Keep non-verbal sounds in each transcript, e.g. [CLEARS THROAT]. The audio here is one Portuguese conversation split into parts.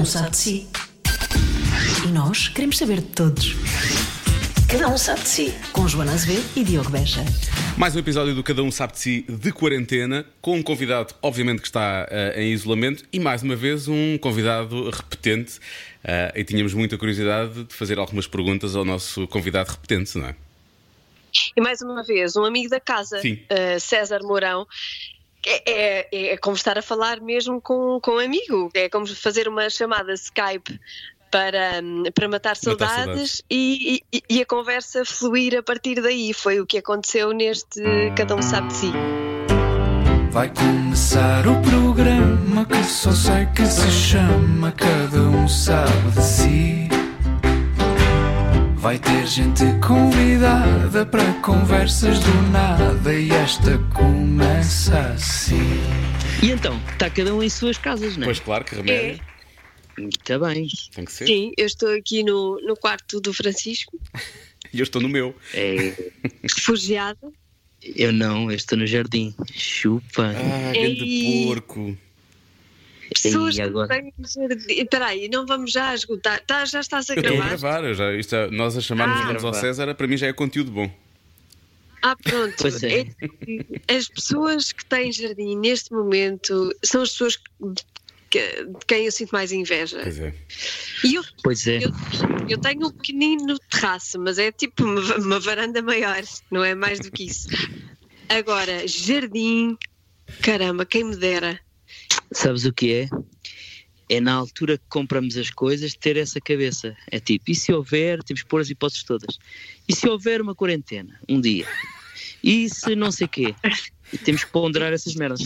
um sabe de si. E nós queremos saber de todos. Cada um sabe de si. Com Joana Azevedo e Diogo Beja. Mais um episódio do Cada Um Sabe de Si de quarentena, com um convidado, obviamente, que está eh, em isolamento e, mais uma vez, um convidado repetente. Eh, e tínhamos muita curiosidade de fazer algumas perguntas ao nosso convidado repetente, não é? E mais uma vez, um amigo da casa, uh, César Mourão. É, é, é como estar a falar mesmo com, com um amigo, é como fazer uma chamada Skype para, para matar saudades, saudades. E, e- e a conversa fluir a partir daí. Foi o que aconteceu neste Cada Um Sabe de Si. Vai começar o programa que só sei que se chama Cada um sabe de si. Vai ter gente convidada para conversas do nada e esta começa assim. E então, está cada um em suas casas, não é? Pois claro, que remédio. Está bem. Tem que ser. Sim, eu estou aqui no, no quarto do Francisco, [LAUGHS] E eu estou no meu. É, refugiada. eu não, eu estou no jardim. Chupa. Ah, Ei. grande porco. Pessoas E que agora? têm jardim. Espera aí, não vamos já esgotar. Tá, já estás a Eu estou a gravar? gravar, já, isto é- nós a chamarmos Ah. ao Gravar. César, para mim já é conteúdo bom. Ah, pronto. Pois é. É- As pessoas que têm jardim neste momento são as pessoas que- de quem eu sinto mais inveja. Pois é. E eu, Pois é. eu, eu tenho um pequenino terraço, mas é tipo uma, uma varanda maior, não é mais do que isso. Agora, jardim, caramba, quem me dera. Sabes o que é? É na altura que compramos as coisas ter essa cabeça. É tipo, e se houver, temos que pôr as hipóteses todas. E se houver uma quarentena, um dia? E se não sei quê? E temos que ponderar essas merdas.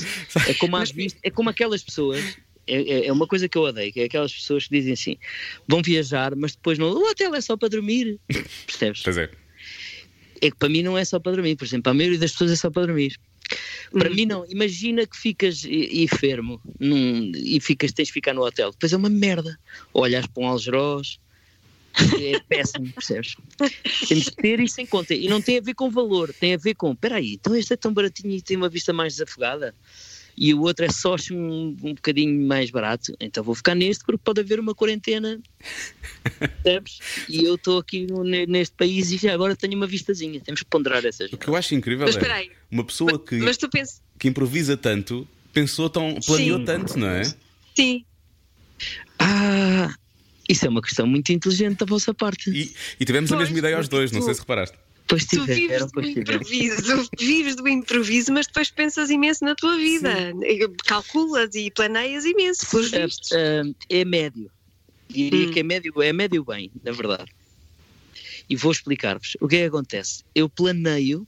É como, vistas, é como aquelas pessoas. É, é- é uma coisa que eu odeio, que é aquelas pessoas que dizem assim: vão viajar, mas depois não. O hotel é só para dormir. Percebes? Pois é. é que para mim não é só para dormir, por exemplo, a maioria das pessoas é só para dormir. Para mim não, imagina que ficas enfermo num- e ficas, tens de ficar no hotel, depois é uma merda. Olhas para um algeroz, é [LAUGHS] péssimo, percebes? Temos que ter isso em conta. E não tem a ver com valor, tem a ver com, espera aí, então este é tão baratinho e tem uma vista mais desafogada. E o outro é só um, um bocadinho mais barato, então vou ficar neste porque pode haver uma quarentena [LAUGHS] Percebes? E eu estou aqui neste país e já agora tenho uma vistazinha. Temos que ponderar essas. O que eu acho incrível Mas é uma pessoa que, Mas que improvisa tanto, pensou tão, planeou Sim. tanto, não é? sim, Ah, isso é uma questão muito inteligente da vossa parte. E, e tivemos a Pois, mesma ideia aos dois, não tu- sei se reparaste. Pois tu vives do improviso, vives do improviso, mas depois pensas imenso na tua vida. Calculas e planeias imenso, pelos vistos. ah, é médio. Diria Hum. que é médio, é médio bem, na verdade. E vou explicar-vos. O que é que acontece? Eu planeio,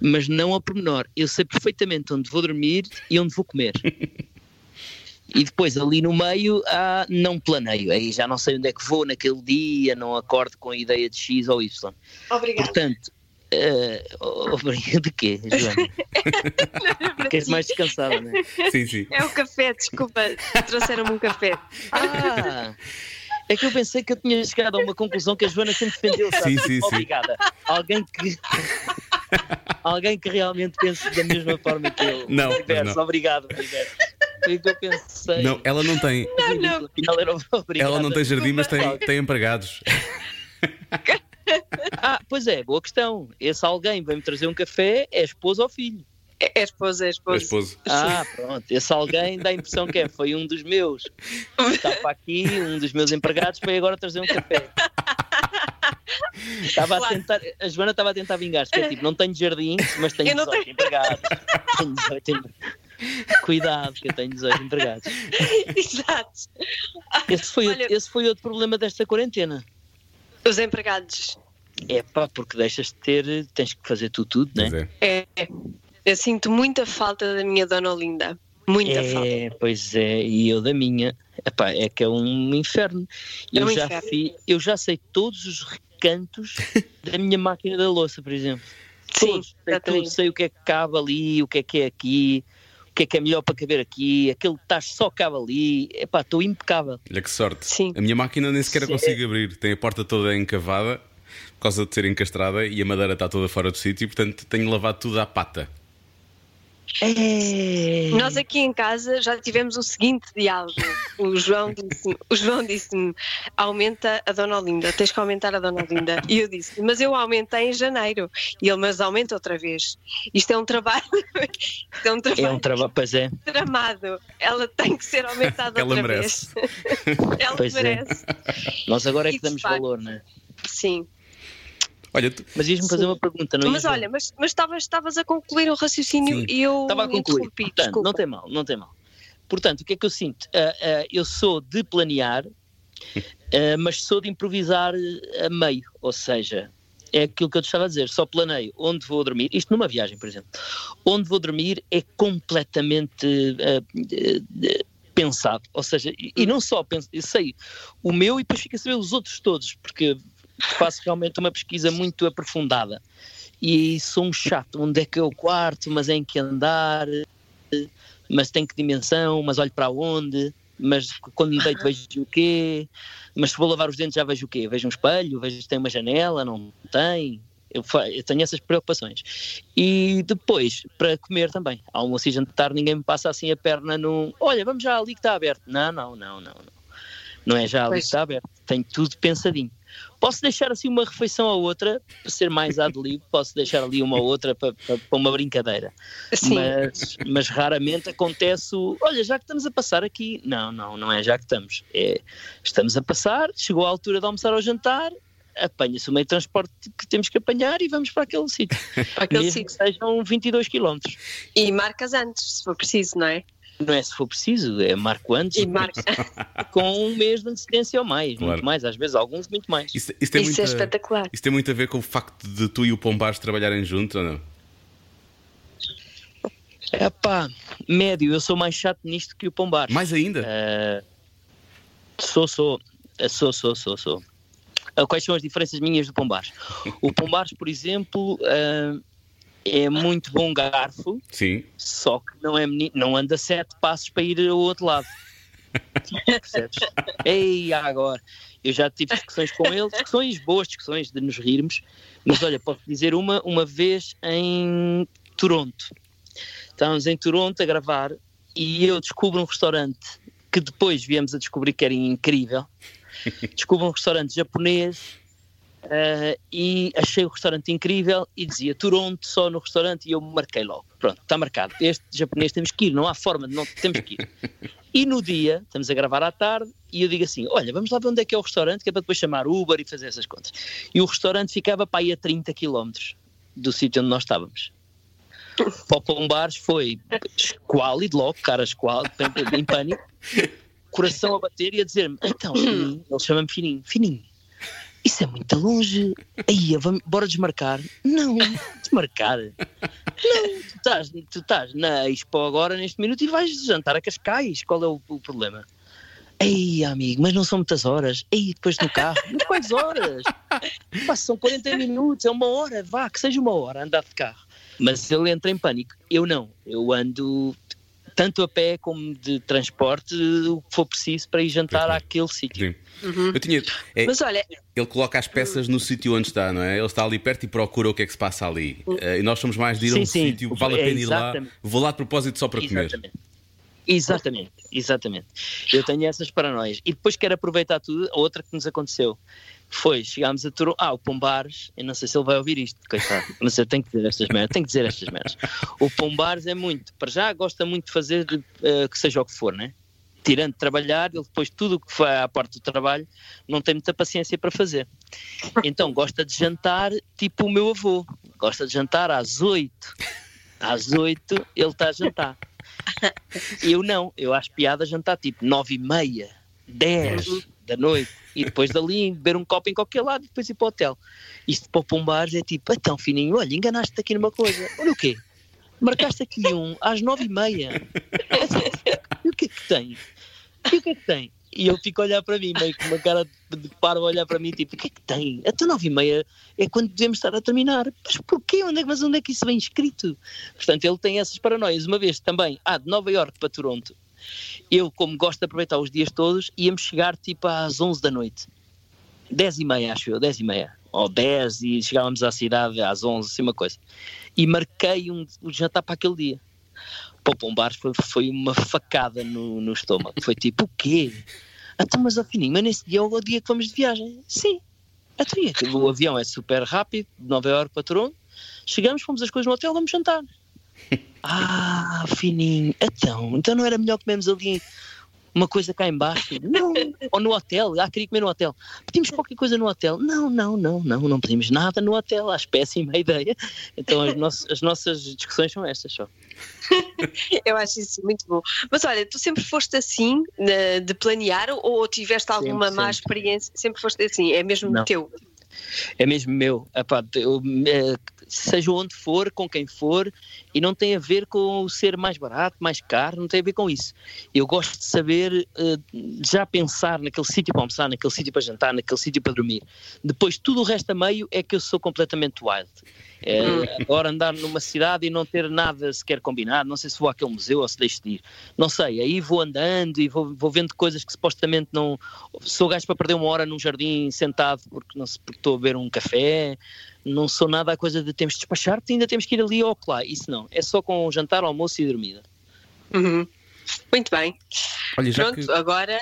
mas não ao pormenor. Eu sei perfeitamente onde vou dormir e onde vou comer. [LAUGHS] E depois ali no meio ah, não planeio. Aí já não sei onde é que vou naquele dia, não acordo com a ideia de X ou Y. Obrigada. Portanto, ah, obrigado de quê, Joana? [LAUGHS] Ficas mais descansada, não é? Sim, sim. É o café, desculpa, trouxeram-me um café. Ah! É que eu pensei que eu tinha chegado a uma conclusão que a Joana sempre defendeu. sabe? Sim, sim, sim. Obrigada. Alguém que. [LAUGHS] Alguém que realmente pense da mesma forma que eu. Não, Universo, não. obrigado, universo. Foi o que eu pensei. Não, ela não tem. Era obrigado. Ela não tem jardim, mas tem, tem empregados. [LAUGHS] Ah, pois é, boa questão. Esse alguém vem-me trazer um café, é esposa ou filho? É, é esposa, é É esposa. esposo. Ah, pronto. Esse alguém dá a impressão que é, foi um dos meus. Está para aqui, um dos meus empregados foi agora trazer um café. Estava a Claro. tentar, a Joana estava a tentar vingar-se, que é tipo, não tenho jardim, mas tenho Eu não 18 empregados. Tenho 18 empregados. [LAUGHS] Cuidado, que eu tenho 18 empregados. [LAUGHS] Exato. Esse foi, Olha- outro, esse foi outro problema desta quarentena. Os empregados. É pá, porque deixas de ter, tens que fazer tu tudo, não Pois é? é. Eu sinto muita falta da minha dona Olinda. Muita falta. É, pois é, e eu da minha. Epá, é que é um inferno. É Eu, um já, inferno. fi- eu já sei todos os recantos [LAUGHS] da minha máquina da louça, por exemplo. Sim, Todos. Sei, tudo, exatamente. sei o que é que cabe ali, o que é que é aqui, que é que é melhor para caber aqui, aquele tacho só cabe ali. Epá, estou impecável. Olha que sorte. Sim. A minha máquina nem sequer a Sim. consigo abrir. Tem a porta toda encavada por causa de ser encastrada e a madeira está toda fora do sítio, portanto tenho lavado tudo à pata. É... Nós aqui em casa já tivemos o seguinte diálogo. O João disse-me, o João disse-me, aumenta a Dona Olinda, tens que aumentar a Dona Olinda. E eu disse, mas eu aumentei em janeiro. E ele, mas aumenta outra vez. Isto é um trabalho, [LAUGHS] isto é um trabalho É um trabalho, pois é. tramado. Ela tem que ser aumentada Ela outra merece. vez. [LAUGHS] Ela Pois é. merece. Nós agora é que damos facto- valor, não é? Sim. Olha, tu- Mas ias-me fazer Sim. uma pergunta, não Mas olha, mas mas estavas estavas a concluir o raciocínio Sim. e eu Estava a concluir. interrompi, Portanto, não tem mal, não tem mal. Portanto, o que é que eu sinto? Ah, ah, eu sou de planear, [LAUGHS] ah, mas sou de improvisar a meio. Ou seja, é aquilo que eu te estava a dizer. Só planeio onde vou dormir. Isto numa viagem, por exemplo. Onde vou dormir é completamente pensado. Ou seja, e, e não só penso, eu sei o meu e depois fico a saber os outros todos, porque faço realmente uma pesquisa muito aprofundada. E sou um chato, onde é que é o quarto, mas é em que andar, mas tem que dimensão, mas olho para onde, mas quando me deito vejo o quê, mas se vou lavar os dentes já vejo o quê? Vejo um espelho, vejo se tem uma janela, não tem. Eu, eu tenho essas preocupações. E depois, para comer também, almoço e jantar, ninguém me passa assim a perna no. Olha, vamos já ali que está aberto. Não, não, não, não. Não, não é já ali está aberto. Tenho tudo pensadinho. Posso deixar assim uma refeição ou outra, para ser mais ad lib, [LAUGHS] posso deixar ali uma ou outra para, para, para uma brincadeira. Sim. Mas, mas raramente acontece o. Olha, já que estamos a passar aqui. Não, não, não é já que estamos. É, estamos a passar, chegou a altura de almoçar ou jantar, apanha-se o meio de transporte que temos que apanhar e vamos para aquele sítio. [LAUGHS] Aquele Mesmo sítio. que sejam 22 km. E marcas antes, se for preciso, não é? Não é se for preciso, é marco antes E marcas. [LAUGHS] com um mês de antecedência ou mais, Claro. muito mais, às vezes alguns muito mais. isso, isso tem Isso muita, é espetacular. isso tem muito a ver com o facto de tu e o Pombares trabalharem juntos ou não? É pá, médio, eu sou mais chato nisto que o Pombar. Mais ainda? Eh, sou, sou, sou, sou, sou, sou. Ah, Quais são as diferenças minhas do Pombares? O Pombares, por exemplo, eh, é muito bom garfo, Sim. só que não, é meni- não anda sete passos para ir ao outro lado. Percebes? Ei, agora. Eu já tive discussões com ele, discussões, boas discussões de nos rirmos, mas olha, posso dizer uma, uma vez em Toronto. Estávamos em Toronto a gravar e eu descubro um restaurante que depois viemos a descobrir que era incrível. Descubro um restaurante japonês eh, e achei o restaurante incrível e dizia Toronto só no restaurante e eu marquei logo. Pronto, está marcado. Este japonês temos que ir, não há forma de não temos que ir. E no dia, estamos a gravar à tarde, e eu digo assim: olha, vamos lá ver onde é que é o restaurante, que é para depois chamar Uber e fazer essas contas. E o restaurante ficava para aí a 30 km do sítio onde nós estávamos. [LAUGHS] Para o Pombares foi esquálido logo, cara esquálido, em pânico, coração a bater e a dizer-me: então, fininho, ele chama-me fininho, fininho. Isso é muito longe. Aí, vamos, bora desmarcar. Não, desmarcar. Não, tu estás, tu estás na Expo agora, neste minuto, e vais jantar a Cascais. Qual é o, o problema? Ei, amigo, mas não são muitas horas. Ei, depois no carro. Mas quantas horas? Pá, são 40 minutos, é uma hora. Vá, que seja uma hora andar de carro. Mas ele entra em pânico. Eu não. Eu ando tanto a pé como de transporte, o que for preciso para ir jantar àquele sítio. Sim. Eu tinha. é, Mas olha, ele coloca as peças no sítio onde está, não é? Ele está ali perto e procura o que é que se passa ali. Eh, e nós somos mais de ir a Sim, um sim. sítio, vale a É, pena ir lá. Vou lá de propósito só para comer. Exatamente. Exatamente, exatamente. Eu tenho essas paranoias. E depois quero aproveitar tudo. A outra que nos aconteceu foi, chegámos a Toronto. Ah, o Pombares, eu não sei se ele vai ouvir isto, coitado, mas eu tenho que dizer estas merdas, tenho que dizer estas merdas. O Pombares é muito, para já gosta muito de fazer eh, que seja o que for, né? Tirando de trabalhar, ele depois tudo o que foi à parte do trabalho não tem muita paciência para fazer. Então gosta de jantar tipo o meu avô. Gosta de jantar às oito. Às oito ele está a jantar. Eu não, eu acho piada jantar tipo nove e meia, dez da noite e depois dali beber um copo em qualquer lado e depois ir para o hotel. Isto para o Pombares é tipo, então fininho, olha, enganaste-te aqui numa coisa. Olha o quê? Marcaste aqui um às nove e meia. [LAUGHS] E o que é que tem? E o que é que tem? E ele fica a olhar para mim, meio com uma cara de, paro a olhar para mim, tipo, o que é que tem? Até nove e meia é quando devemos estar a terminar. Mas porquê? Onde é, mas onde é que isso vem escrito? Portanto, ele tem essas paranoias. Uma vez também, ah, de Nova Iorque para Toronto, eu, como gosto de aproveitar os dias todos, íamos chegar tipo às 11 da noite. 10 e meia, acho eu, 10 e meia. Ou 10 e chegávamos à cidade às 11, assim uma coisa. E marquei um, um jantar para aquele dia. para o Pombares foi, foi uma facada no, no estômago. Foi tipo, o quê? Então, mas ao fininho, mas nesse dia é o dia que vamos de viagem. Sim. Então, o avião é super rápido, de Nova Iorque para Toronto. Chegamos, fomos as coisas no hotel, vamos jantar. Ah, fininho. Então, então não era melhor comermos ali uma coisa cá embaixo. Não, ou no hotel, ah, queria comer no hotel. Pedimos qualquer coisa no hotel. Não, não, não, não, não pedimos nada no hotel, acho péssima ideia. Então as, nossas, as nossas discussões são estas só. [LAUGHS] Eu acho isso muito bom. Mas olha, tu sempre foste assim de planear ou tiveste alguma sempre, má sempre. experiência? Sempre foste assim, é mesmo não. teu? É mesmo meu. Epá, eu, é, seja onde for, com quem for, e não tem a ver com o ser mais barato, mais caro, não tem a ver com isso. Eu gosto de saber uh, já pensar naquele sítio para almoçar, naquele sítio para jantar, naquele sítio para dormir. Depois, tudo o resto a meio é que eu sou completamente wild. É, hum. agora andar numa cidade e não ter nada sequer combinado, não sei se vou àquele museu ou se deixo de ir, não sei, aí vou andando e vou, vou vendo coisas que supostamente não. Sou gajo para perder uma hora num jardim sentado porque, não, porque estou a beber um café, não sou nada a coisa de temos de despachar ainda temos que ir ali ou lá, isso não, é só com jantar, almoço e dormida. Uhum. Muito bem. Olha, Pronto, que... agora.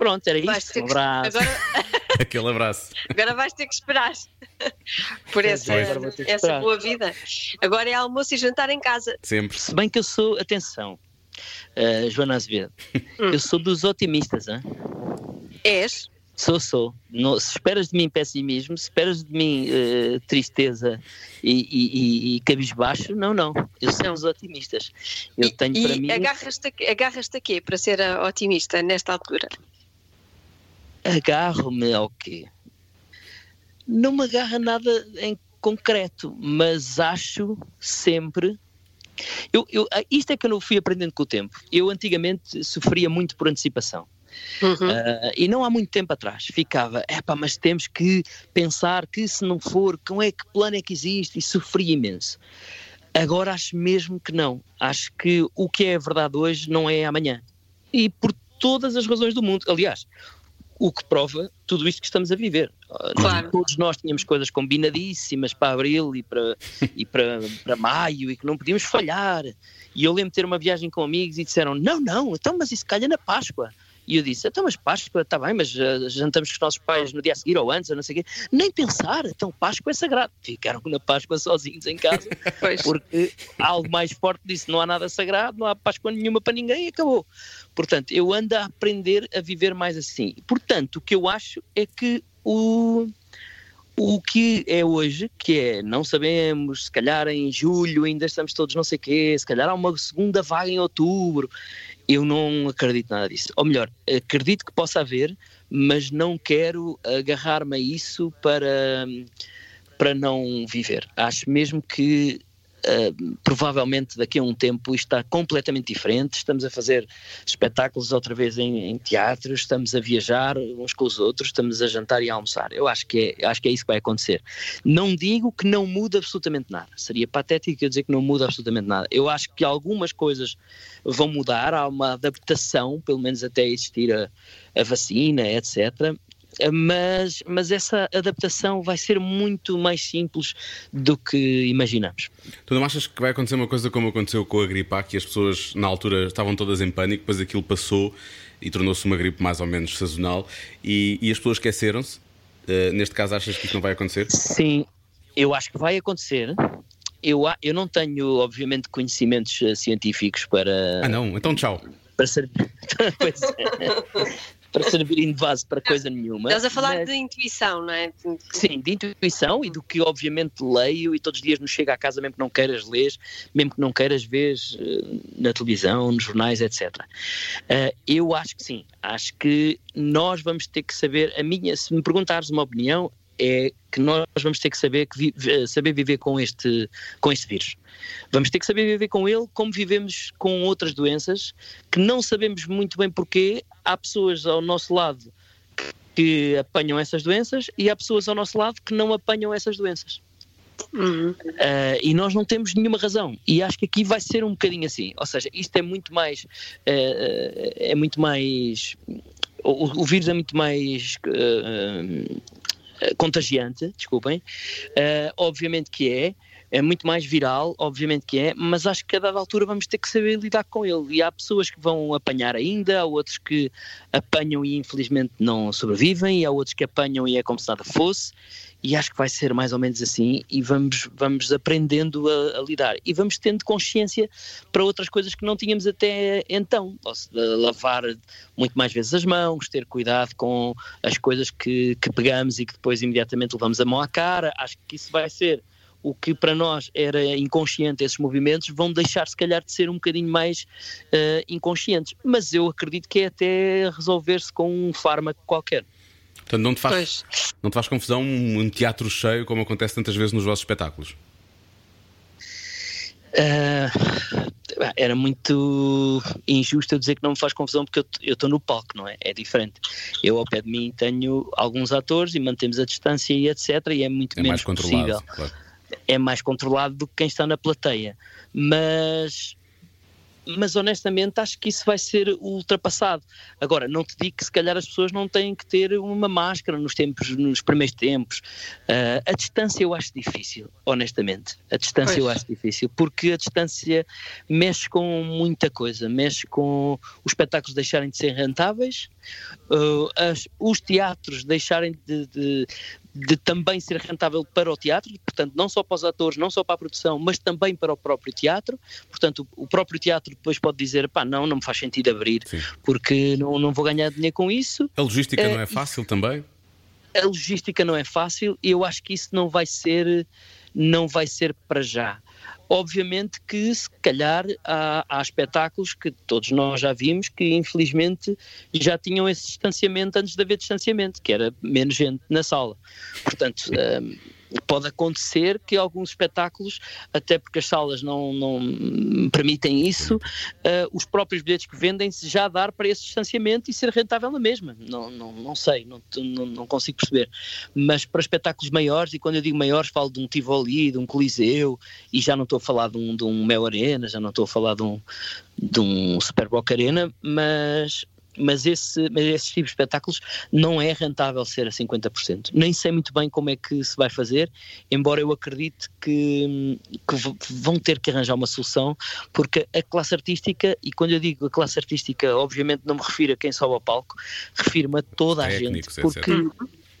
Pronto, era isso. Um abraço. Agora... [LAUGHS] Aquele abraço. Agora vais ter que esperar [LAUGHS] por essa, essa boa vida. Agora é almoço e jantar em casa. Sempre. Se bem que eu sou, atenção, uh, Joana Azevedo, hum. eu sou dos otimistas, hein? És? Sou, sou. No, se esperas de mim pessimismo, se esperas de mim uh, tristeza e, e, e, cabisbaixo, não, não. Eu sou dos otimistas. Eu e, tenho para mim. Agarras-te agarras a quê para ser otimista nesta altura? Agarro-me ao quê? Não me agarra nada em concreto, mas acho sempre. Eu, eu, isto é que eu não fui aprendendo com o tempo. Eu antigamente sofria muito por antecipação. Uhum. Uh, e não há muito tempo atrás ficava, epá, mas temos que pensar que se não for, como é que plano é que existe? E sofria imenso. Agora acho mesmo que não. Acho que o que é verdade hoje não é amanhã. E por todas as razões do mundo. Aliás, o que prova tudo isto que estamos a viver. Claro. Todos nós tínhamos coisas combinadíssimas para abril e para, e para, para maio e que não podíamos falhar. E eu lembro de ter uma viagem com amigos e disseram: Não, não, então, mas isso calha na Páscoa. E eu disse, então, mas Páscoa, está bem, mas uh, jantamos com os nossos pais no dia a seguir ou antes, ou não sei o quê. Nem pensar, então Páscoa é sagrado. Ficaram na Páscoa sozinhos em casa, [LAUGHS] porque algo mais forte disse, não há nada sagrado, não há Páscoa nenhuma para ninguém e acabou. Portanto, eu ando a aprender a viver mais assim. Portanto, o que eu acho é que o o que é hoje, que é, não sabemos, se calhar em julho ainda estamos todos não sei o quê, se calhar há uma segunda vaga em outubro, eu não acredito nada disso. Ou melhor, acredito que possa haver, mas não quero agarrar-me a isso para, para não viver. Acho mesmo que Uh, provavelmente daqui a um tempo isto está completamente diferente. Estamos a fazer espetáculos outra vez em, em teatros, estamos a viajar uns com os outros, estamos a jantar e a almoçar. Eu acho que, é, acho que é isso que vai acontecer. Não digo que não muda absolutamente nada. Seria patético eu dizer que não muda absolutamente nada. Eu acho que algumas coisas vão mudar, há uma adaptação, pelo menos até existir a, a vacina, etc mas, mas essa adaptação vai ser muito mais simples do que imaginamos. Tu não achas que vai acontecer uma coisa como aconteceu com a gripe A, que as pessoas na altura estavam todas em pânico, depois aquilo passou e tornou-se uma gripe mais ou menos sazonal e, e as pessoas esqueceram-se? Uh, neste caso, achas que isto não vai acontecer? Sim, eu acho que vai acontecer. Eu, eu não tenho, obviamente, conhecimentos uh, científicos para. Ah, não? Então, tchau. Para ser. [LAUGHS] pois é para servirem de base para coisa nenhuma. Estás a falar mas... de intuição, não é? Sim, de intuição e do que obviamente leio e todos os dias nos chega à casa, mesmo que não queiras ler, mesmo que não queiras ver uh, na televisão, nos jornais, etc. Uh, eh, eu acho que sim, acho que nós vamos ter que saber, a minha, se me perguntares uma opinião, é que nós vamos ter que saber, que vi, eh, saber viver com este, com este vírus. Vamos ter que saber viver com ele como vivemos com outras doenças que não sabemos muito bem porquê. Há pessoas ao nosso lado que apanham essas doenças e há pessoas ao nosso lado que não apanham essas doenças. Uhum. Uh, e nós não temos nenhuma razão. E acho que aqui vai ser um bocadinho assim. Ou seja, isto é muito mais. Uh, é muito mais. O, o, vírus é muito mais. Uh, contagiante, desculpem. obviamente que é é muito mais viral, obviamente que é, mas acho que a dada altura vamos ter que saber lidar com ele. E há pessoas que vão apanhar ainda, há outros que apanham e infelizmente não sobrevivem, e há outros que apanham e é como se nada fosse. E acho que vai ser mais ou menos assim, e vamos, vamos aprendendo a, a lidar. E vamos tendo consciência para outras coisas que não tínhamos até então. Posso lavar muito mais vezes as mãos, ter cuidado com as coisas que, que pegamos e que depois imediatamente levamos a mão à cara. Acho que isso vai ser o que para nós era inconsciente, esses movimentos, vão deixar se calhar de ser um bocadinho mais uh, inconscientes. Mas eu acredito que é até resolver-se com um fármaco qualquer. Portanto, não te faz, não te faz confusão um teatro cheio como acontece tantas vezes nos vossos espetáculos? Uh, era muito injusto eu dizer que não me faz confusão porque eu estou no palco, não é? É diferente. Eu ao pé de mim tenho alguns atores e mantemos a distância e etc. E é muito é menos mais possível. Claro é mais controlado do que quem está na plateia. Mas mas honestamente acho que isso vai ser ultrapassado. Agora, não te digo que se calhar as pessoas não têm que ter uma máscara nos tempos, nos primeiros tempos. Uh, a distância eu acho difícil, honestamente. A distância pois. eu acho difícil, porque a distância mexe com muita coisa, mexe com os espetáculos deixarem de ser rentáveis, uh, as, os teatros deixarem de, de, de também ser rentável para o teatro, portanto, não só para os atores, não só para a produção, mas também para o próprio teatro. Portanto, o, próprio teatro depois pode dizer: pá, não, não me faz sentido abrir, Sim. porque não, não vou ganhar dinheiro com isso. A logística é, não é fácil também? A logística não é fácil e eu acho que isso não vai ser, não vai ser para já. Obviamente que, se calhar, há, há, espetáculos que todos nós já vimos que, infelizmente, já tinham esse distanciamento antes de haver distanciamento, que era menos gente na sala. Portanto. Um, pode acontecer que alguns espetáculos, até porque as salas não, não permitem isso, uh, os próprios bilhetes que vendem-se já dar para esse distanciamento e ser rentável na mesma. Não, não, não sei, não, não, não, consigo perceber. Mas para espetáculos maiores, e quando eu digo maiores, falo de um Tivoli, de um Coliseu, e já não estou a falar de um, de um Mel Arena, já não estou a falar de um, de um Super Boca Arena, mas mas, esse, mas esses tipos de espetáculos não é rentável ser a 50%. Nem sei muito bem como é que se vai fazer, embora eu acredite que, que vão ter que arranjar uma solução, porque a classe artística, e quando eu digo a classe artística, obviamente não me refiro a quem sobe ao palco, refiro-me a toda a Técnicos, gente, porque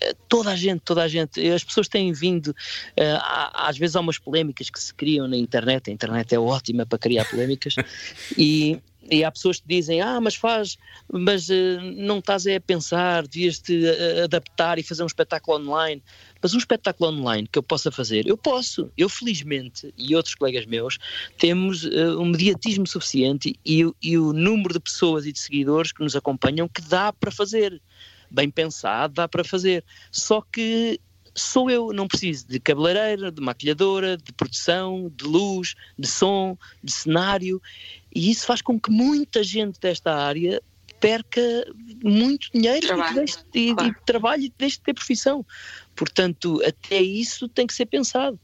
eh, toda a gente, toda a gente, as pessoas têm vindo, uh, às vezes há umas polémicas que se criam na internet, a internet é ótima para criar polémicas, [LAUGHS] e, e há pessoas que dizem, ah, mas faz, mas uh, não estás a pensar, devias-te uh, adaptar e fazer um espetáculo online. Mas um espetáculo online que eu possa fazer, eu posso. Eu, felizmente, e outros colegas meus, temos uh, um mediatismo suficiente e, e o número de pessoas e de seguidores que nos acompanham que dá para fazer. Bem pensado, dá para fazer. Só que sou eu, não preciso de cabeleireira, de maquilhadora, de produção, de luz, de som, de cenário. E isso faz com que muita gente desta área perca muito dinheiro trabalho. E, deixe, e, claro. e trabalho e deixe de ter profissão. Portanto, até isso tem que ser pensado.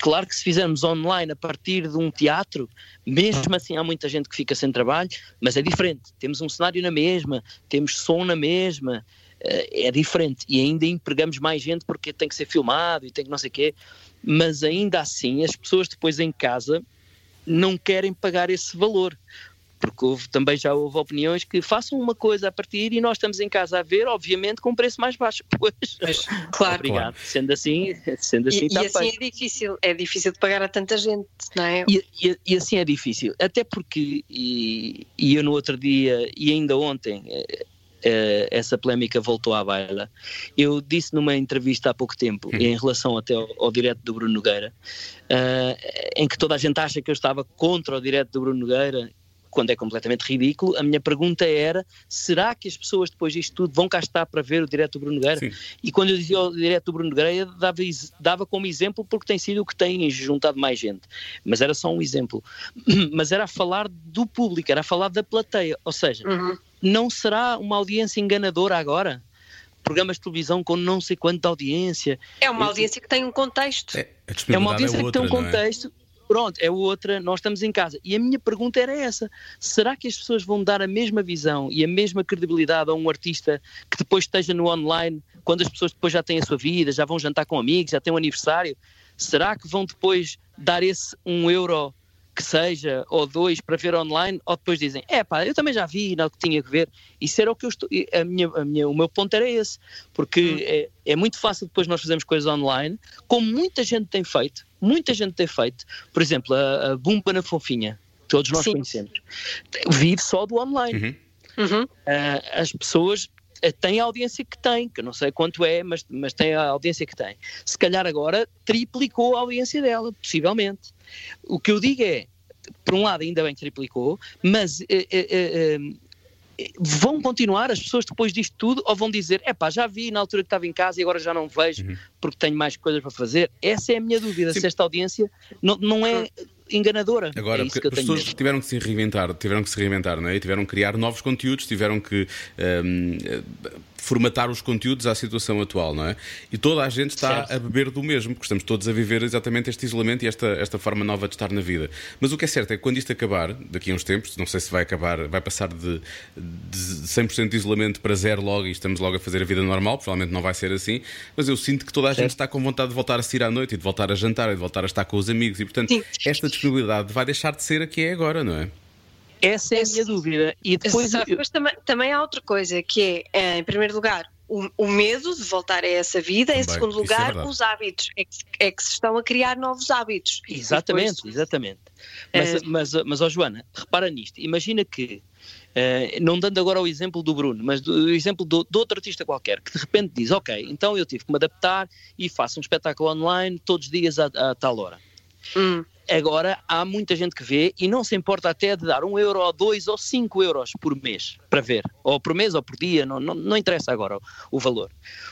Claro que se fizermos online a partir de um teatro, mesmo assim há muita gente que fica sem trabalho, mas é diferente. Temos um cenário na mesma, temos som na mesma, eh, é diferente. E ainda empregamos mais gente porque tem que ser filmado e tem que não sei o quê. Mas ainda assim, as pessoas depois em casa não querem pagar esse valor. Porque houve, também já houve opiniões que façam uma coisa a partir e nós estamos em casa a ver, obviamente, com um preço mais baixo. [LAUGHS] Pois, claro. Obrigado. Claro. Sendo assim, sendo assim, e, e assim é difícil, é difícil de pagar a tanta gente, não é? E, e, e assim é difícil, até porque, e, e eu no outro dia, e ainda ontem, eh, essa polémica voltou à baila. Eu disse numa entrevista há pouco tempo, uhum. em relação até ao, ao direto do Bruno Nogueira, uh, em que toda a gente acha que eu estava contra o direto do Bruno Nogueira, quando é completamente ridículo. A minha pergunta era: será que as pessoas depois disto tudo vão cá estar para ver o direto do Bruno Nogueira? Sim. E quando eu dizia o direto do Bruno Nogueira, dava, dava como exemplo porque tem sido o que tem juntado mais gente. Mas era só um exemplo. [CLEARS THROAT] Mas era a falar do público, era a falar da plateia. Ou seja, uhum não será uma audiência enganadora agora? Programas de televisão com não sei quanta audiência. É uma audiência que tem um contexto. É, é uma audiência é outra, que tem um é? contexto. É? Pronto, é outra, nós estamos em casa. E a minha pergunta era essa: será que as pessoas vão dar a mesma visão e a mesma credibilidade a um artista que depois esteja no online, quando as pessoas depois já têm a sua vida, já vão jantar com amigos, já têm um aniversário? Será que vão depois dar esse um euro que seja, ou dois, para ver online, ou depois dizem, é pá, eu também já vi, não que tinha que ver. Isso era o que eu estou. A minha, a minha, o meu ponto era esse, porque hum. é, é muito fácil depois nós fazermos coisas online, como muita gente tem feito, muita gente tem feito. Por exemplo, a, a Bumba na Fofinha, todos nós Sim. conhecemos, vive só do online. Uhum. Uhum. Uh, as pessoas eh, tem a audiência que tem, que eu não sei quanto é, mas, mas tem a audiência que tem. Se calhar agora triplicou a audiência dela, possivelmente. O que eu digo é, por um lado, ainda bem que triplicou, mas eh, eh, vão continuar as pessoas depois disto tudo ou vão dizer, é pá, já vi na altura que estava em casa e agora já não vejo uhum. porque tenho mais coisas para fazer? Essa é a minha dúvida, Sim. se esta audiência não, não é enganadora. Agora, é as pessoas medo. tiveram que se reinventar, tiveram que se reinventar, não é? E tiveram que criar novos conteúdos, tiveram que um, formatar os conteúdos à situação atual, não é? E toda a gente está certo. a beber do mesmo, porque estamos todos a viver exatamente este isolamento e esta, esta forma nova de estar na vida. Mas o que é certo é que quando isto acabar, daqui a uns tempos, não sei se vai acabar, vai passar de, de 100% de isolamento para zero logo e estamos logo a fazer a vida normal, provavelmente não vai ser assim, mas eu sinto que toda a certo. gente está com vontade de voltar a sair à noite e de voltar a jantar e de voltar a estar com os amigos e, portanto, Sim. esta disponibilidade vai deixar de ser a que é agora, não é? Essa é a minha dúvida. E depois, depois também, também há outra coisa, que é, eh, em primeiro lugar, o, o, medo de voltar a essa vida, Também, em segundo é lugar, é os hábitos. É que, é que, se estão a criar novos hábitos. Exatamente, depois... exatamente. Mas, é... mas, mas oh, Joana, repara nisto. Imagina que, uh, não dando agora o exemplo do Bruno, mas do, exemplo do, de outro artista qualquer, que de repente diz: Ok, então eu tive que me adaptar e faço um espetáculo online todos os dias a, a tal hora. Hum. Agora há muita gente que vê e não se importa até de dar um euro ou dois ou cinco euros por mês para ver, ou por mês ou por dia, não, não, não interessa agora o, o, valor.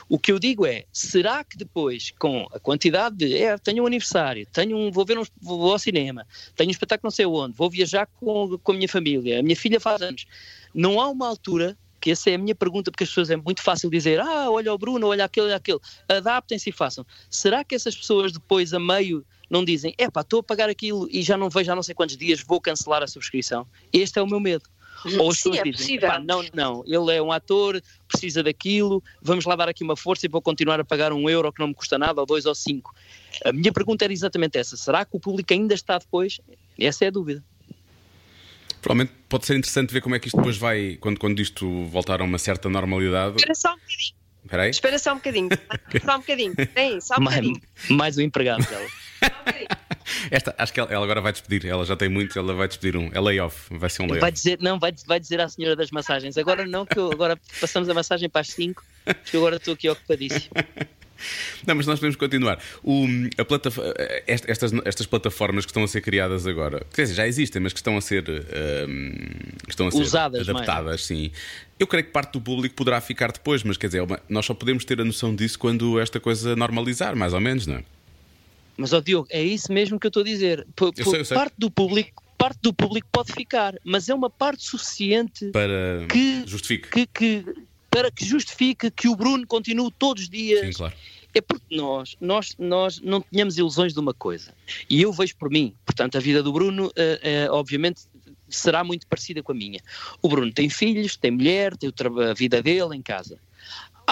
O que eu digo é, será que depois, com a quantidade de, é, tenho um aniversário, tenho um, vou ver um, vou ao cinema, tenho um espetáculo não sei onde, vou viajar com, com a minha família, a minha filha faz anos, não há uma altura que essa é a minha pergunta, porque as pessoas é muito fácil dizer, ah, olha o Bruno, olha aquele, olha aquele, adaptem-se e façam. Será que essas pessoas depois, a meio não dizem, é pá, estou a pagar aquilo e já não vejo há não sei quantos dias, vou cancelar a subscrição. Este é o meu medo. Ou as pessoas é dizem, não, não, ele é um ator, precisa daquilo, vamos lá dar aqui uma força e vou continuar a pagar um euro que não me custa nada, ou dois ou cinco. A minha pergunta era exatamente essa: será que o público ainda está depois? Essa é a dúvida. Provavelmente pode ser interessante ver como é que isto depois vai, quando, quando isto voltar a uma certa normalidade. Espera só um bocadinho. Espera, Espera só um bocadinho. [LAUGHS] só um bocadinho. Tem, só um bocadinho. Mais, mais um empregado dela. [LAUGHS] Esta, acho que ela, ela, agora vai despedir, ela já tem muito, ela vai despedir um. É layoff, vai ser um layoff. Vai dizer, não, vai, vai dizer à senhora das massagens. Agora não, que eu, agora passamos a massagem para as 5, que agora estou aqui ocupadíssimo. [LAUGHS] Não, mas nós podemos continuar. O, a plataf estas, estas plataformas que estão a ser criadas agora, quer dizer, já existem, mas que estão a ser, um, estão a ser Usadas adaptadas, mais. sim. Eu creio que parte do público poderá ficar depois, mas quer dizer, nós só podemos ter a noção disso quando esta coisa normalizar, mais ou menos, não é? Mas, ó oh, Diogo, é isso mesmo que eu estou a dizer. P eu sei, eu sei. Parte do público parte do público pode ficar, mas é uma parte suficiente para que justifique. Que, que, para que justifique que o Bruno continue todos os dias. Sim, claro. É porque nós, nós, nós não tínhamos ilusões de uma coisa. E eu vejo por mim, portanto, a vida do Bruno, uh, uh, obviamente, será muito parecida com a minha. O Bruno tem filhos, tem mulher, tem a vida dele em casa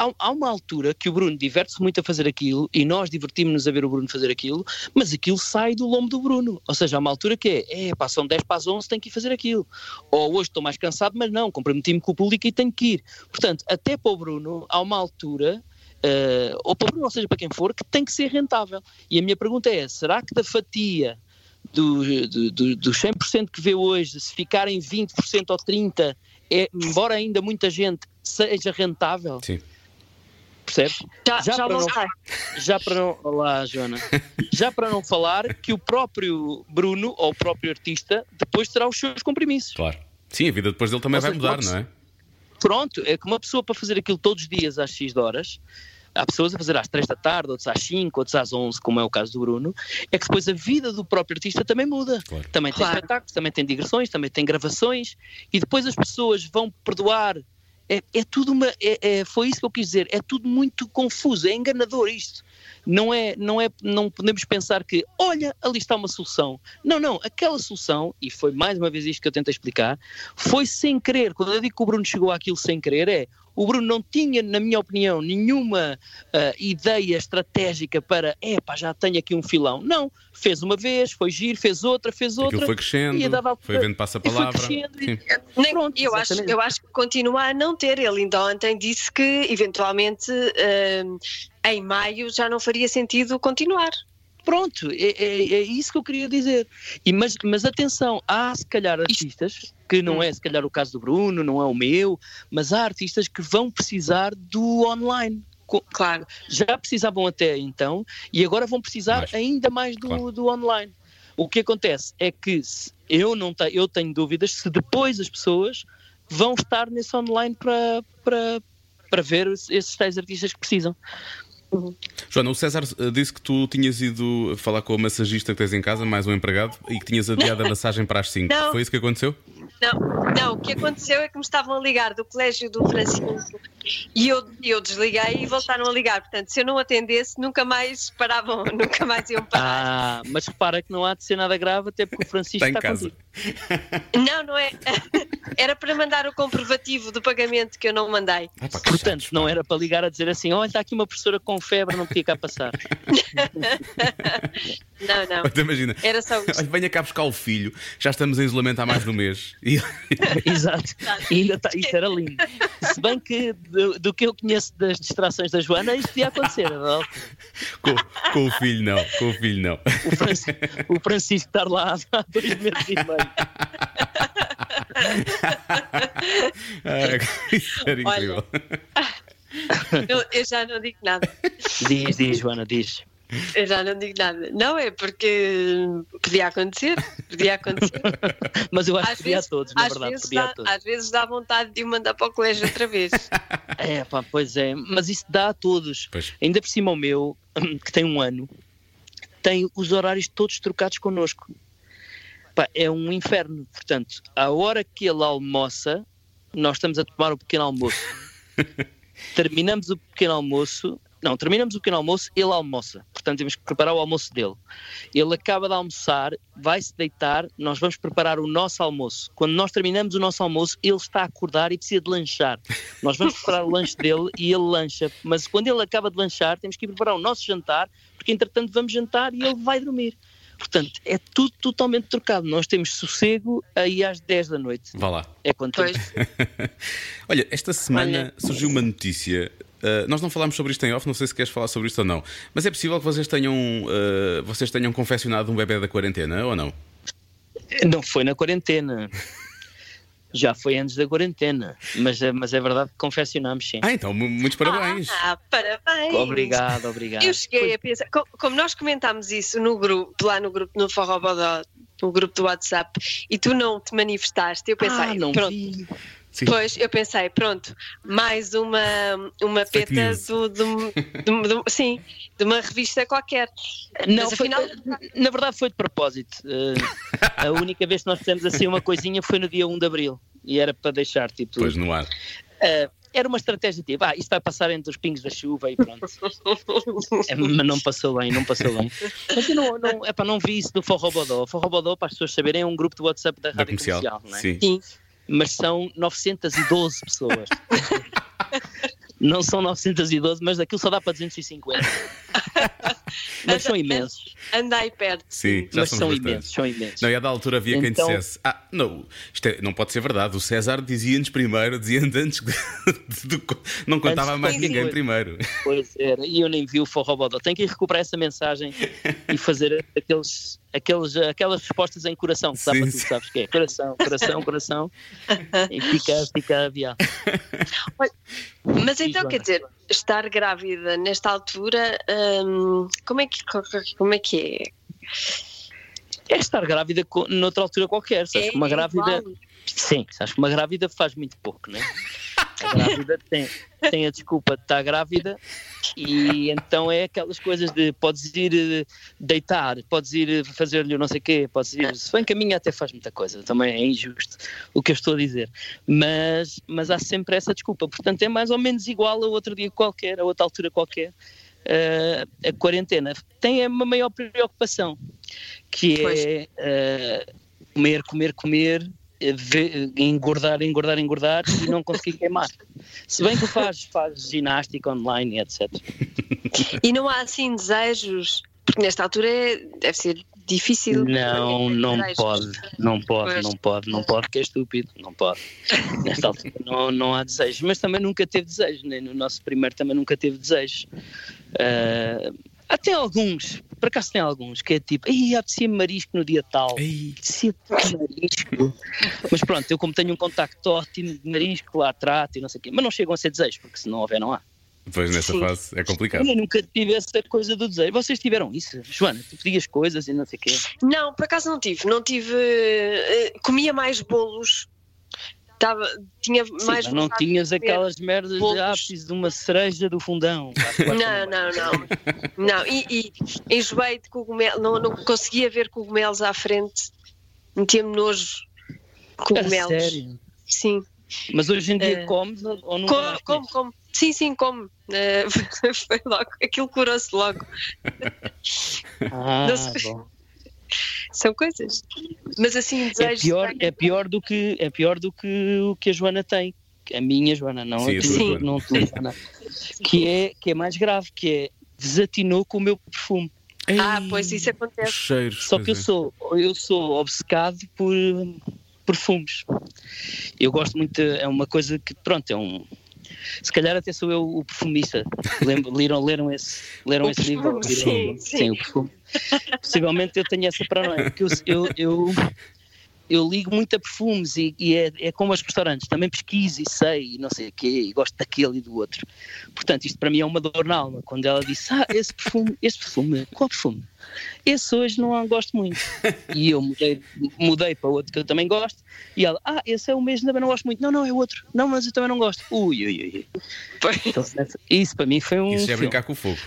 há, há uma altura que o Bruno diverte-se muito a fazer aquilo e nós divertimos-nos a ver o Bruno fazer aquilo, mas aquilo sai do lombo do Bruno. Ou seja, há uma altura que é, é pá, são 10 para as 11, tenho que ir fazer aquilo. Ou hoje estou mais cansado, mas não, comprometi-me com o público e tenho que ir. Portanto, até para o Bruno, há uma altura Uh, ou para ou seja, para quem for, que tem que ser rentável. E a minha pergunta é: será que da fatia do, do, do, dos 100% que vê hoje, se ficarem 20% ou 30%, é, embora ainda muita gente seja rentável? Sim. Percebes? Já, já, já para não, já para não. Olá, Joana. Já para não falar que o próprio Bruno, ou o próprio artista, depois terá os seus compromissos. Claro. Sim, a vida depois dele também vai mudar, não é? Pronto, é que uma pessoa para fazer aquilo todos os dias às X horas, há pessoas a fazer às 3 da tarde, outros às 5, outros às 11, como é o caso do Bruno, é que depois a vida do próprio artista também muda. Claro. Também tem claro. espetáculos, também tem digressões, também tem gravações, e depois as pessoas vão perdoar é, é tudo uma. É, é, foi isso que eu quis dizer. É tudo muito confuso, é enganador isto. Não é, não é, não podemos pensar que, olha, ali está uma solução. Não, não, aquela solução, e foi mais uma vez isto que eu tentei explicar, foi sem querer. Quando eu digo que o Bruno chegou àquilo sem querer, é O Bruno não tinha, na minha opinião, nenhuma uh, ideia estratégica para, epá, já tenho aqui um filão. Não, fez uma vez, foi giro, fez outra, fez outra. Aquilo foi crescendo, e dava- foi vendo passa-palavra. foi crescendo, Sim. Nem- Pronto, eu, acho, eu acho que continua a não ter. Ele ainda ontem disse que, eventualmente, hum, em maio já não faria sentido continuar. Pronto, é, é- é isso que eu queria dizer. E, mas, mas atenção, há se calhar artistas, que não é se calhar o caso do Bruno, não é o meu, mas há artistas que vão precisar do online. Claro. Já precisavam até então e agora vão precisar Mais. ainda mais do, Claro. do online. O que acontece é que se- eu, não te, eu tenho dúvidas se depois as pessoas vão estar nesse online para, para, para ver esses tais artistas que precisam. Joana, o César eh, disse que tu tinhas ido falar com a massagista que tens em casa, mais um empregado, e que tinhas adiado a massagem para as 5. Não. Foi isso que aconteceu? Não, não, o que aconteceu é que me estavam a ligar do colégio do Francisco e eu, eu desliguei e voltaram a ligar. Portanto, se eu não atendesse, nunca mais paravam, [LAUGHS] nunca mais iam parar. Ah, mas repara que não há de ser nada grave, até porque o Francisco Está em está, casa. contigo. [LAUGHS] Não, não é. [LAUGHS] Era para mandar o comprovativo do pagamento que eu não mandei. Ah, pá, Portanto, não era para ligar a dizer assim: olha, está aqui uma professora com febre, não podia cá passar. Não, não. Imagina, Era só isto. olha, venha cá buscar o filho, já estamos em isolamento há mais de um mês. [LAUGHS] Exato. E ainda está, isso era lindo. Se bem que do, do que eu conheço das distrações da Joana, isto ia acontecer. não? com, com o filho, não, com o filho, não. O, Francisco, o Francisco estar lá há dois meses e meio. Ah, isso era incrível. Eu, eu já não digo nada. Diz, diz, Joana, diz. Eu já não digo nada. Não é porque podia acontecer. Podia acontecer. [LAUGHS] Mas eu acho que Às podia a vezes, todos, na verdade, vezes podia dá, a todos. às vezes dá vontade de o mandar para o colégio outra vez. [LAUGHS] É, pá, pois é, mas isso dá a todos. Pois. Ainda por cima o meu, [CLEARS THROAT] que tem um ano, tem os horários todos trocados connosco. Pá, é um inferno. Portanto, à hora que ele almoça, nós estamos a tomar o pequeno almoço. [LAUGHS] terminamos o pequeno almoço. Não, terminamos o pequeno almoço, ele almoça. Portanto, temos que preparar o almoço dele. Ele acaba de almoçar, vai-se deitar, nós vamos preparar o nosso almoço. Quando nós terminamos o nosso almoço, ele está a acordar e precisa de lanchar. Nós vamos preparar o lanche dele e ele lancha. Mas quando ele acaba de lanchar, temos que ir preparar o nosso jantar, porque entretanto vamos jantar e ele vai dormir. Portanto, é tudo totalmente trocado. Nós temos sossego aí às 10 da noite. Vá lá. É quando. [LAUGHS] Olha, esta semana Olha. surgiu uma notícia. Uh, nós não falámos sobre isto em off, não sei se queres falar sobre isto ou não. Mas é possível que vocês tenham, uh, vocês tenham confeccionado um bebê da quarentena ou não? Não foi na quarentena. Já foi antes da quarentena. Mas, é- mas é verdade que confeccionámos, sim. Ah, então, mu- muitos parabéns. Ah, parabéns. Obrigado, obrigado. Eu cheguei a pensar, co- como nós comentámos isso no grupo, lá no grupo, no Forrobodó, no grupo do WhatsApp, e tu não te manifestaste, eu pensei, ah, não pronto, vi. Sim. Pois, eu pensei, pronto, mais uma, uma Fake peta do, do- do- do- sim, de uma revista qualquer. Não, Mas foi- afinal- na verdade foi de propósito. Eh, a única vez que nós fizemos assim uma coisinha foi no dia 1 de Abril. E era para deixar, tipo... Pois no ar. eh, era uma estratégia tipo, ah, isto vai passar entre os pingos da chuva e pronto. É, [LAUGHS] mas não passou bem, não passou bem. Mas eu não, não, epá, não vi isso do Forrobodó. Forrobodó, para as pessoas saberem, é um grupo de WhatsApp da Da Rádio comercial. Comercial, não é? Sim. Sim. Mas são 912 pessoas. [LAUGHS] Não são 912, mas aquilo só dá para 250. [LAUGHS] mas são [LAUGHS] imensos. Anda aí perto. Sim, já Mas são bastantes. imensos, são imensos. Não, e a da altura havia quem Então- dissesse: Ah, não, isto é- não pode ser verdade. O César dizia-nos primeiro, dizia-nos antes de, [LAUGHS] de- não contava Antes mais ninguém coisa. primeiro. Pois era, e eu nem vi o Forrobodó. Tenho que ir recuperar essa mensagem e fazer aqueles, aqueles, aquelas respostas em coração, que dá Sim, para tu sabes que é. Coração, coração, coração. [LAUGHS] E fica, fica a aviar. Mas então, quer dizer, estar grávida nesta altura, hum, como, é que, como é que é? É estar grávida noutra altura qualquer. Sabes É que uma grávida. igual. Sim, sabes que uma grávida faz muito pouco, né? [LAUGHS] A grávida tem, tem a desculpa de estar grávida e então é aquelas coisas de podes ir eh, deitar, podes ir eh, fazer-lhe não sei o quê, podes ir. Se que a minha até faz muita coisa, também é injusto o que eu estou a dizer. Mas, mas há sempre essa desculpa. Portanto, é mais ou menos igual a outro dia qualquer, a outra altura qualquer. eh, a quarentena tem uma maior preocupação que é eh, comer, comer, comer engordar, engordar, engordar e não conseguir queimar. Se bem que faz, faz ginástica online e etc. E não há assim desejos, porque nesta altura é- deve ser difícil. Não, não pode, não pode, não pode, não pode, que é estúpido, não pode. Nesta altura não, não há desejos, mas também nunca teve desejos, nem no nosso primeiro também nunca teve desejos. Ah, até alguns, por acaso tem alguns, que é tipo, ei, apetecia-me marisco no dia tal. Apetecia marisco. Mas pronto, eu como tenho um contacto ótimo de marisco, lá trato e não sei o quê, mas não chegam a ser desejos, porque se não houver, não há. Pois nesta Sim. fase é complicado. Eu nunca tive essa coisa do desejo. Vocês tiveram isso? Joana, tu pedias coisas e não sei o quê. Não, por acaso não tive. Não tive. eh, comia mais bolos. Tava, tinha Sim, mais. mas não tinhas aquelas merdas bolos. de ah, preciso de uma cereja do fundão. [LAUGHS] Não, não, não. Não, e, e enjoei de cogumelo. Não, não conseguia ver cogumelos à frente. Metia-me nojo. Cogumelos. sério? Sim. Mas hoje em dia Eh, comes ou ou nunca Como, como. Sim, sim, como. Eh, [LAUGHS] foi logo. Aquilo curou-se logo. Ah, Não bom. São coisas. Mas assim, É desejos. pior, é, pior do que, é pior do que o que a Joana tem. A minha Joana, não Sim, a tua Joana. não tua Joana. Que é, que é mais grave, que é desatinou com o meu perfume. Ah, pois isso acontece. cheiros. Só que eu é. sou, eu sou obcecado por perfumes. Eu gosto muito, é uma coisa que, pronto, é um. Se calhar até sou eu o perfumista. Lembro, leram, leram esse, leram O esse livro? perfume, Leram- sim, sim. o perfume. Possivelmente eu tenho essa paranoia, porque eu, eu, eu, eu ligo muito a perfumes e, e é, é como aos restaurantes, também pesquiso e sei e não sei o quê, e gosto daquele e do outro. Portanto, isto para mim é uma dor na alma. Quando ela disse, ah, esse perfume, esse perfume, qual perfume? Esse hoje não gosto muito. E eu mudei, mudei para outro que eu também gosto. E ela, ah, esse é o mesmo, também não gosto muito. Não, não, é outro. Não, mas eu também não gosto. Ui, ui, ui. Então, isso para mim foi um. Isso é filme. brincar com o fogo.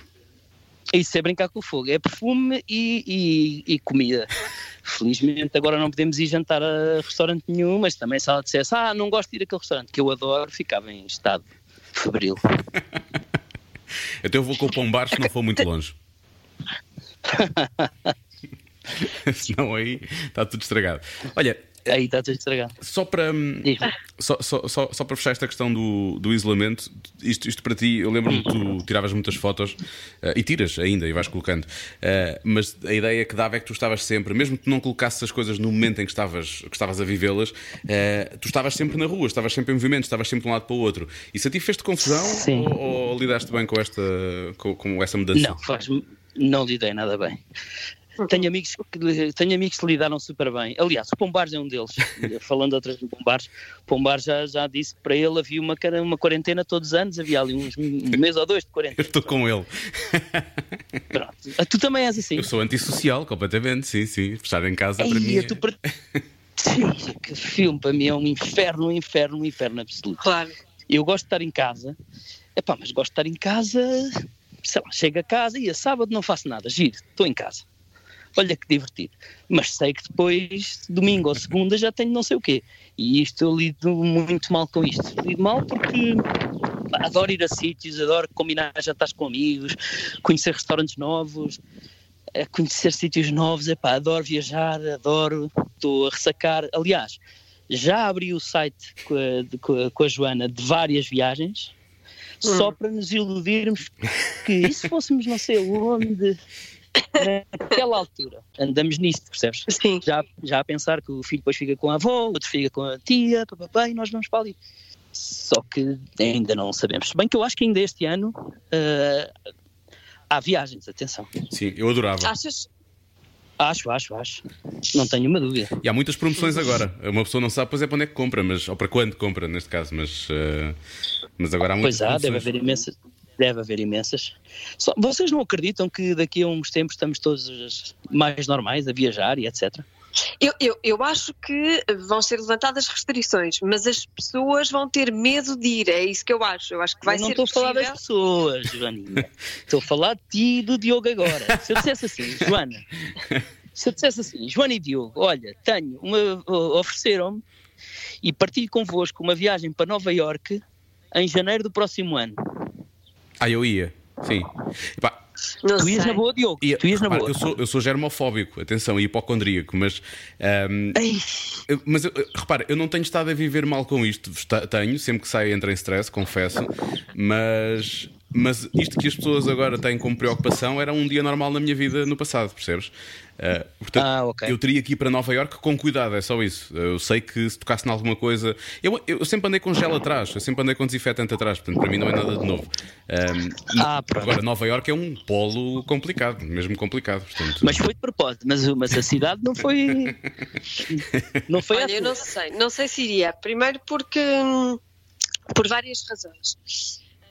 Isso é brincar com o fogo. É perfume e, e- e comida. Felizmente agora não podemos ir jantar a restaurante nenhum, mas também se ela dissesse, ah, não gosto de ir àquele restaurante, que eu adoro, ficava em estado febril. [LAUGHS] Então eu vou com o pombar se não for muito longe. [LAUGHS] [LAUGHS] Senão aí está tudo estragado. Olha, Aí está tudo estragado. só para. hum. Só, só, só, só para fechar esta questão do, do isolamento, isto, isto para ti, eu lembro-me que tu tiravas muitas fotos eh, e tiras ainda e vais colocando, eh, mas a ideia que dava é que tu estavas sempre, mesmo que tu não colocasses as coisas no momento em que estavas, que estavas a vivê-las, eh, tu estavas sempre na rua, estavas sempre em movimento, estavas sempre de um lado para o outro. Isso a ti fez-te confusão Sim. ou, ou lidaste bem com esta com, com essa mudança? Não, faz não lidei nada bem. Tenho amigos, que, tenho amigos que lidaram super bem. Aliás, o Pombares é um deles. [LAUGHS] Falando outras do Pombares, o Pombares já, já disse que para ele havia uma, uma quarentena todos os anos, havia ali uns um mês ou dois de Eu quarentena. estou com ele. Pronto. Ah, Tu também és assim. Eu sou antissocial, completamente, sim, sim. Fechar em casa para mim. Ei, é- tu per- Sim, que filme para mim é um inferno, um inferno, um inferno absoluto. Claro. Eu gosto de estar em casa, epá, mas gosto de estar em casa, sei lá, chego a casa e a sábado não faço nada, giro, estou em casa. Olha que divertido. Mas sei que depois, domingo ou segunda, já tenho não sei o quê. E isto eu lido muito mal com isto. Lido mal porque adoro ir a sítios, adoro combinar jantares com amigos, conhecer restaurantes novos, conhecer sítios novos, epá, adoro viajar, adoro, estou a ressacar. Aliás, já abri o site com a, com a- com a Joana de várias viagens, só para nos iludirmos que e se fôssemos não sei onde, naquela altura, andamos nisto, percebes? Sim. Já, já a pensar que o filho depois fica com a avó, outro fica com a tia, papapá, e nós vamos para ali. Só que ainda não sabemos. Se bem que eu acho que ainda este ano ah, há viagens, atenção. Sim, eu adorava. Achas? Acho, acho, acho. Não tenho uma dúvida. E há muitas promoções agora. Uma pessoa não sabe, pois é para onde é que compra, mas, ou para quando compra, neste caso, mas, eh, mas agora há muitas Pois há, deve promoções. haver imensas. Deve haver imensas. Só- vocês não acreditam que daqui a uns tempos estamos todos mais normais a viajar e etc? Eu, eu, eu acho que vão ser levantadas restrições, mas as pessoas vão ter medo de ir. É isso que eu acho. Eu acho que vai eu não ser estou a falar das pessoas, Joaninha. estou a falar de ti e do Diogo agora. Se eu dissesse assim, Joana, se eu dissesse assim, Joana e Diogo, olha, tenho uma. ofereceram-me e partilho convosco uma viagem para Nova Iorque em janeiro do próximo ano. Ah, eu ia. Sim. Epá, Não Tu ias sei. na boa, Diogo. E, tu ias na repara, boa. eu, sou, eu sou germofóbico, atenção, e hipocondríaco, mas. eu- mas eu- eu- repara, eu não tenho estado a viver mal com isto. Tenho, sempre que saio entra em stress, confesso, mas. Mas isto que as pessoas agora têm como preocupação era um dia normal na minha vida no passado, percebes? Ah, portanto, Ah, ok. eu teria que ir para Nova Iorque com cuidado, é só isso. Eu sei que se tocasse em alguma coisa. Eu, eu sempre andei com gel atrás, eu sempre andei com desinfetante atrás, portanto, para mim não é nada de novo. Ahm, Ah, pronto. agora, Nova Iorque é um polo complicado, mesmo complicado. Portanto, Mas foi de propósito, mas, mas a cidade não foi. [LAUGHS] Não foi Olha, assim. eu não sei, não sei se iria. Primeiro porque hum, por várias razões.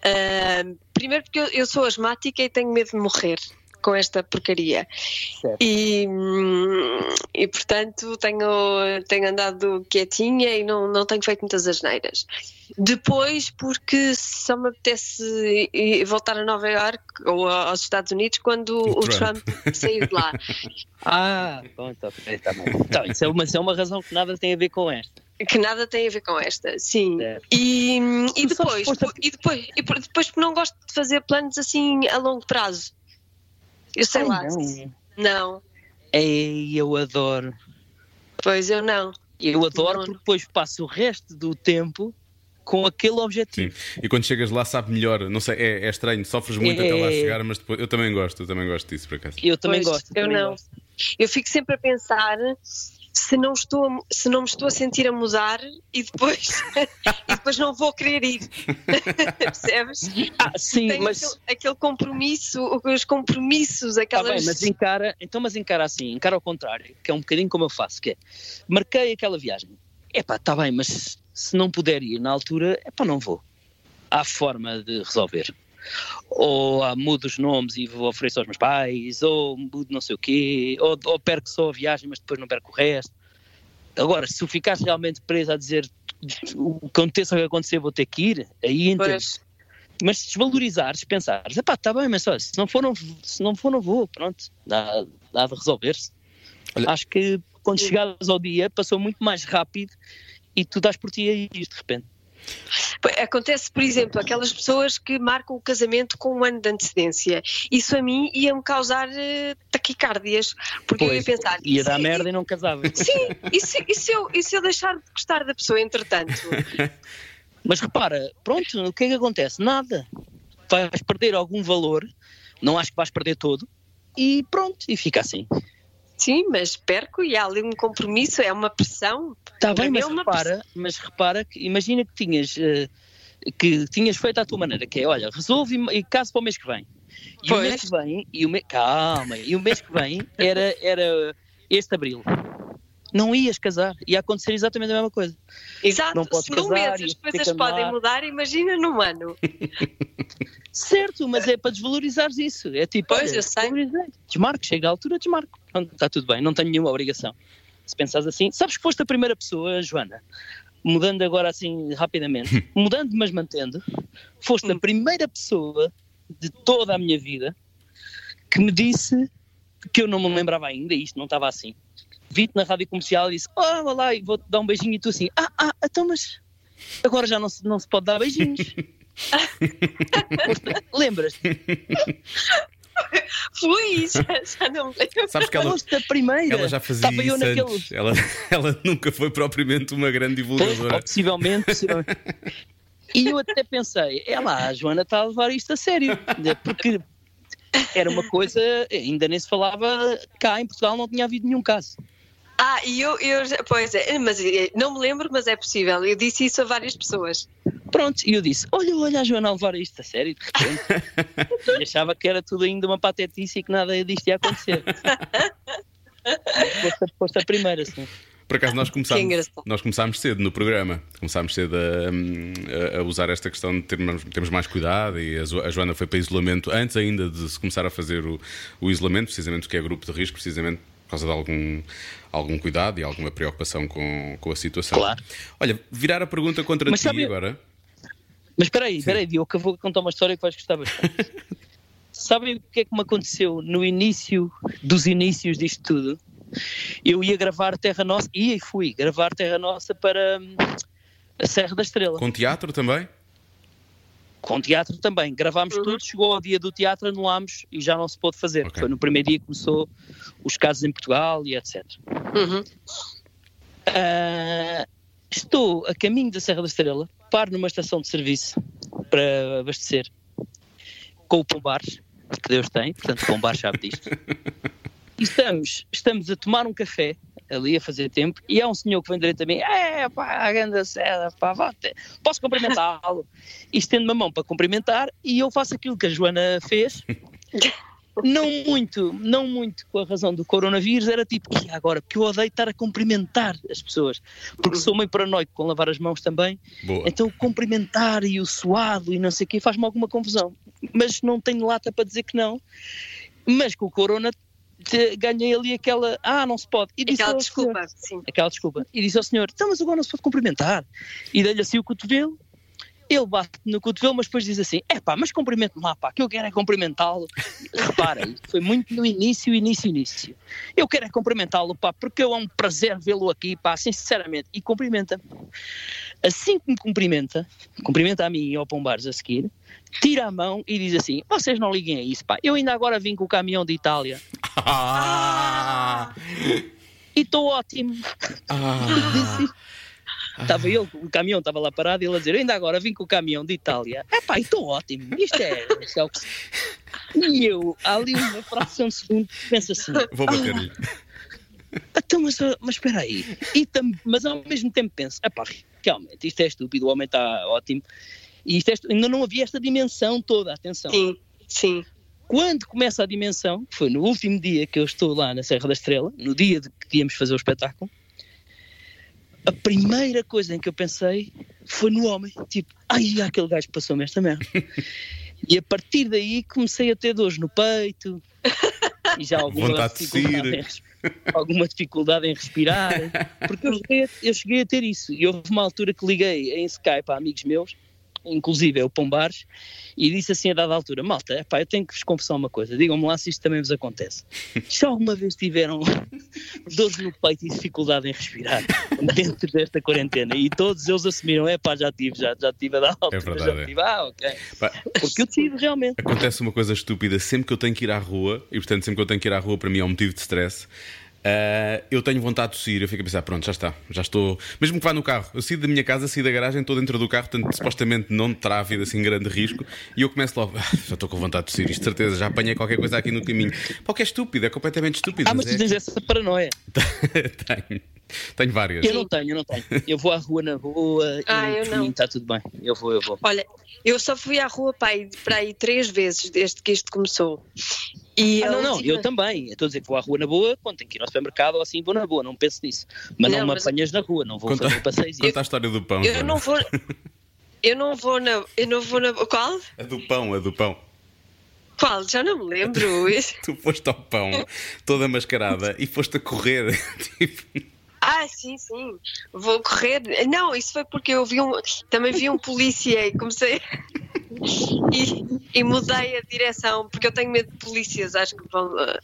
Ah, primeiro porque eu, eu sou asmática e tenho medo de morrer com esta porcaria. Certo. E, hum, e portanto tenho, tenho andado quietinha e não, não tenho feito muitas asneiras. Depois, porque só me apetece voltar a Nova Iorque ou a- aos Estados Unidos quando o Trump. Trump sair de lá. [LAUGHS] Ah, pronto, ok, tá bem. Então, isso, é uma, isso é uma razão que nada tem a ver com esta. Que nada tem a ver com esta, sim. Certo. E, e depois, e depois, e depois porque não gosto de fazer planos assim a longo prazo. Eu sei Ai, lá. não. Não, Ei, eu adoro. pois eu não. Eu adoro Não. porque depois passo o resto do tempo com aquele objetivo. Sim. E quando chegas lá sabe melhor, não sei, é, é estranho, sofres muito É. até lá chegar, mas depois eu também gosto, eu também gosto disso por acaso. Eu também Pois, gosto. eu também não. gosto. Eu fico sempre a pensar se não estou, a- se não me estou a sentir a mudar e depois, [LAUGHS] e depois não vou querer ir. [LAUGHS] Percebes? Ah, sim, Tenho mas. aquele, aquele compromisso, os compromissos, Tá aquelas. bem, mas encara, então mas encara assim, encara ao contrário, que é um bocadinho como eu faço, que é, marquei aquela viagem, epá, está bem, mas se não puder ir na altura, epá, não vou. Há forma de resolver. Ou ah, mudo os nomes e vou oferecer aos meus pais, ou mudo não sei o quê, ou, ou perco só a viagem, mas depois não perco o resto. Agora, se tu ficares realmente preso a dizer o que aconteça o que acontecer, vou ter que ir, aí entendo. Pois. Mas se desvalorizares, pensares, epá, está bem, mas olha, se não for, não, se não for, não vou, pronto, dá, dá de resolver-se. Acho que quando chegares ao dia, passou muito mais rápido e tu dás por ti a ir de repente. Acontece, por exemplo, aquelas pessoas que marcam o casamento com um ano de antecedência. Isso a mim ia-me causar eh, taquicardias, porque eu ia Pois, pensar. Ia "E dar se- merda e não casava. Sim, e se, e, se eu, e se eu deixar de gostar da pessoa, entretanto? [LAUGHS] Mas repara, pronto, o que é que acontece? Nada. Vais perder algum valor, não acho que vais perder todo, e pronto, e fica assim. Sim, mas perco e há ali um compromisso, é uma pressão. Está bem, mim mas é repara, mas repara que imagina que tinhas eh, que tinhas feito à tua maneira, que é, olha, resolve e, caso para o mês que vem. E o Pois. mês que vem, e o me, calma, e o mês que vem era, era este abril. Não ias casar, ia acontecer exatamente a mesma coisa. Exato, Não podes se num casar mês as coisas podem ar. mudar, imagina num ano. [LAUGHS] Certo, mas é para desvalorizares isso. É tipo, Pois, olha, eu sei. Desmarco, chega à altura, desmarco. Pronto, está tudo bem, não tenho nenhuma obrigação. Se pensares assim, sabes que foste a primeira pessoa, Joana, mudando agora assim rapidamente, [LAUGHS] mudando mas mantendo, foste a primeira pessoa de toda a minha vida que me disse que eu não me lembrava ainda, e isto não estava assim. Vi-te na rádio comercial e disse: Oh, vá lá, e vou-te dar um beijinho, e tu assim: Ah, ah, então, mas agora já não se, não se pode dar beijinhos. [LAUGHS] Lembras-te? Fui, já, já não. Sabes que ela, Foste a primeira. ela já fazia Estava isso naquele. Ela, [LAUGHS] ela nunca foi propriamente uma grande Pois, divulgadora. possivelmente, possivelmente. [LAUGHS] E eu até pensei, é lá, a Joana está a levar isto a sério. Porque era uma coisa, ainda nem se falava cá em Portugal, não tinha havido nenhum caso. Ah, e eu, eu já- pois é, mas eh, não me lembro, mas é possível. Eu disse isso a várias pessoas. Pronto, e eu disse: Olha, olha a Joana levar isto a sério, de repente. [LAUGHS] E achava que era tudo ainda uma patetice e que nada disto ia acontecer. Foste, foste a primeira, sim. Por acaso nós começámos, nós começámos cedo no programa. Começámos cedo a, a- a usar esta questão de termos, termos mais cuidado e a Joana foi para isolamento antes ainda de se começar a fazer o, o isolamento, precisamente porque é grupo de risco, precisamente por causa de algum, algum cuidado e alguma preocupação com, com a situação. Claro. Olha, virar a pergunta contra Mas ti sabe- agora. Mas espera aí, espera aí, Diogo, que eu vou contar uma história que vais gostar bastante. [LAUGHS] Sabem o que é que me aconteceu no início dos inícios disto tudo? Eu ia gravar Terra Nossa, ia e fui gravar Terra Nossa para hum, a Serra da Estrela. Com teatro também? Com teatro também. Gravámos Uhum. tudo, chegou ao dia do teatro, anulámos e já não se pôde fazer. Ok. Foi no primeiro dia que começou os casos em Portugal e etc. Uhum. Ah, estou a caminho da Serra da Estrela, paro numa estação de serviço para abastecer com o Pombar, que Deus tem, portanto o Pombar sabe disto. [LAUGHS] E estamos, estamos a tomar um café ali a fazer tempo e há um senhor que vem direito a mim, é pá, a grande Serra, pá, vá ter- posso cumprimentá-lo? [LAUGHS] E estendo-me a mão para cumprimentar e eu faço aquilo que a Joana fez. [LAUGHS] Não muito, não muito com a razão do coronavírus, era tipo, e agora? Porque eu odeio estar a cumprimentar as pessoas, porque sou meio paranoico com lavar as mãos também, Boa. então o cumprimentar e o suado e não sei o quê faz-me alguma confusão. Mas não tenho lata para dizer que não. Mas com o corona te- ganhei ali aquela, ah, não se pode. E disse Aquela ao senhor- desculpa, sim. aquela desculpa. E disse ao senhor, então mas agora não se pode cumprimentar. E dei-lhe assim o cotovelo, ele bate no cotovelo, mas depois diz assim, é pá, mas cumprimento-me lá, pá, que eu quero é cumprimentá-lo. [LAUGHS] Repara, isto foi muito no início, início, início. Eu quero é cumprimentá-lo, pá, porque é um prazer vê-lo aqui, pá, sinceramente. E cumprimenta. Assim que me cumprimenta, cumprimenta a mim e ao Pombares a seguir, tira a mão e diz assim, vocês não liguem a isso, pá, eu ainda agora vim com o caminhão de Itália Ah! [LAUGHS] e estou ótimo. Ah! Estava ele, o caminhão estava lá parado e ele a dizer: Ainda agora vim com o caminhão de Itália. É pá, estou ótimo. Isto é, isto é o que se... E eu, ali uma fração de segundo, penso assim: Vou bater-lhe. então, mas, ah, mas espera aí. E tam- mas ao mesmo tempo penso: É pá, realmente, isto é estúpido, o homem está ótimo. E isto é ainda não havia esta dimensão toda, atenção. Sim, sim. Quando começa a dimensão, foi no último dia que eu estou lá na Serra da Estrela, no dia de que íamos fazer o espetáculo, a primeira coisa em que eu pensei foi no homem. Tipo, ai, aquele gajo passou-me esta merda. [LAUGHS] e a partir daí comecei a ter dores no peito e já alguma dificuldade, em, alguma dificuldade em respirar. [LAUGHS] Porque eu cheguei, a, eu cheguei a ter isso. E houve uma altura que liguei em Skype a amigos meus, inclusive é o Pombares, e disse assim a dada altura: Malta, epá, eu tenho que vos confessar uma coisa, digam-me lá se isto também vos acontece. [LAUGHS] Se alguma vez tiveram [LAUGHS] dores no peito e dificuldade em respirar [LAUGHS] dentro desta quarentena, e todos eles assumiram: é pá, já tive, já, já tive a dar altura, verdade, já é. tive, ah, ok. Pá, Porque eu tive realmente. Acontece uma coisa estúpida sempre que eu tenho que ir à rua, e portanto, sempre que eu tenho que ir à rua, para mim é um motivo de stress. Ah, eu tenho vontade de tossir, eu fico a pensar, pronto, já está, já estou. Mesmo que vá no carro, eu saí da minha casa, saí da garagem, estou dentro do carro, portanto, supostamente não terá havido assim grande risco, e eu começo logo, "Ah, já estou com vontade de tossir, isto de certeza, já apanhei qualquer coisa aqui no caminho. Pá, que é estúpido, é completamente estúpido. Ah, mas tu é- tens essa paranoia. [LAUGHS] tenho, tenho várias. Eu não tenho, eu não tenho. Eu vou à rua na boa Ah, e eu mim está tudo bem. Eu vou, eu vou. Olha, eu só fui à rua para aí, para aí três vezes desde que isto começou. E Ah, não, não, eu também. Eu Estou a dizer que vou à rua na boa, quando tenho que ir ao supermercado ou assim, vou na boa, não penso nisso. Mas não, Não, me mas- apanhas na rua, não vou Conta- fazer passeios. Conta a história do pão. Eu não vou. Eu não vou na. Eu não vou na. Qual? A do pão, a do pão. Qual? Já não me lembro. [LAUGHS] Tu foste ao pão, toda mascarada, e foste a correr. [LAUGHS] tipo, Ah, sim, sim. Vou correr. Não, isso foi porque eu vi um. Também vi um polícia e comecei. E, e mudei a direção, porque eu tenho medo de polícias, acho que vão. eh,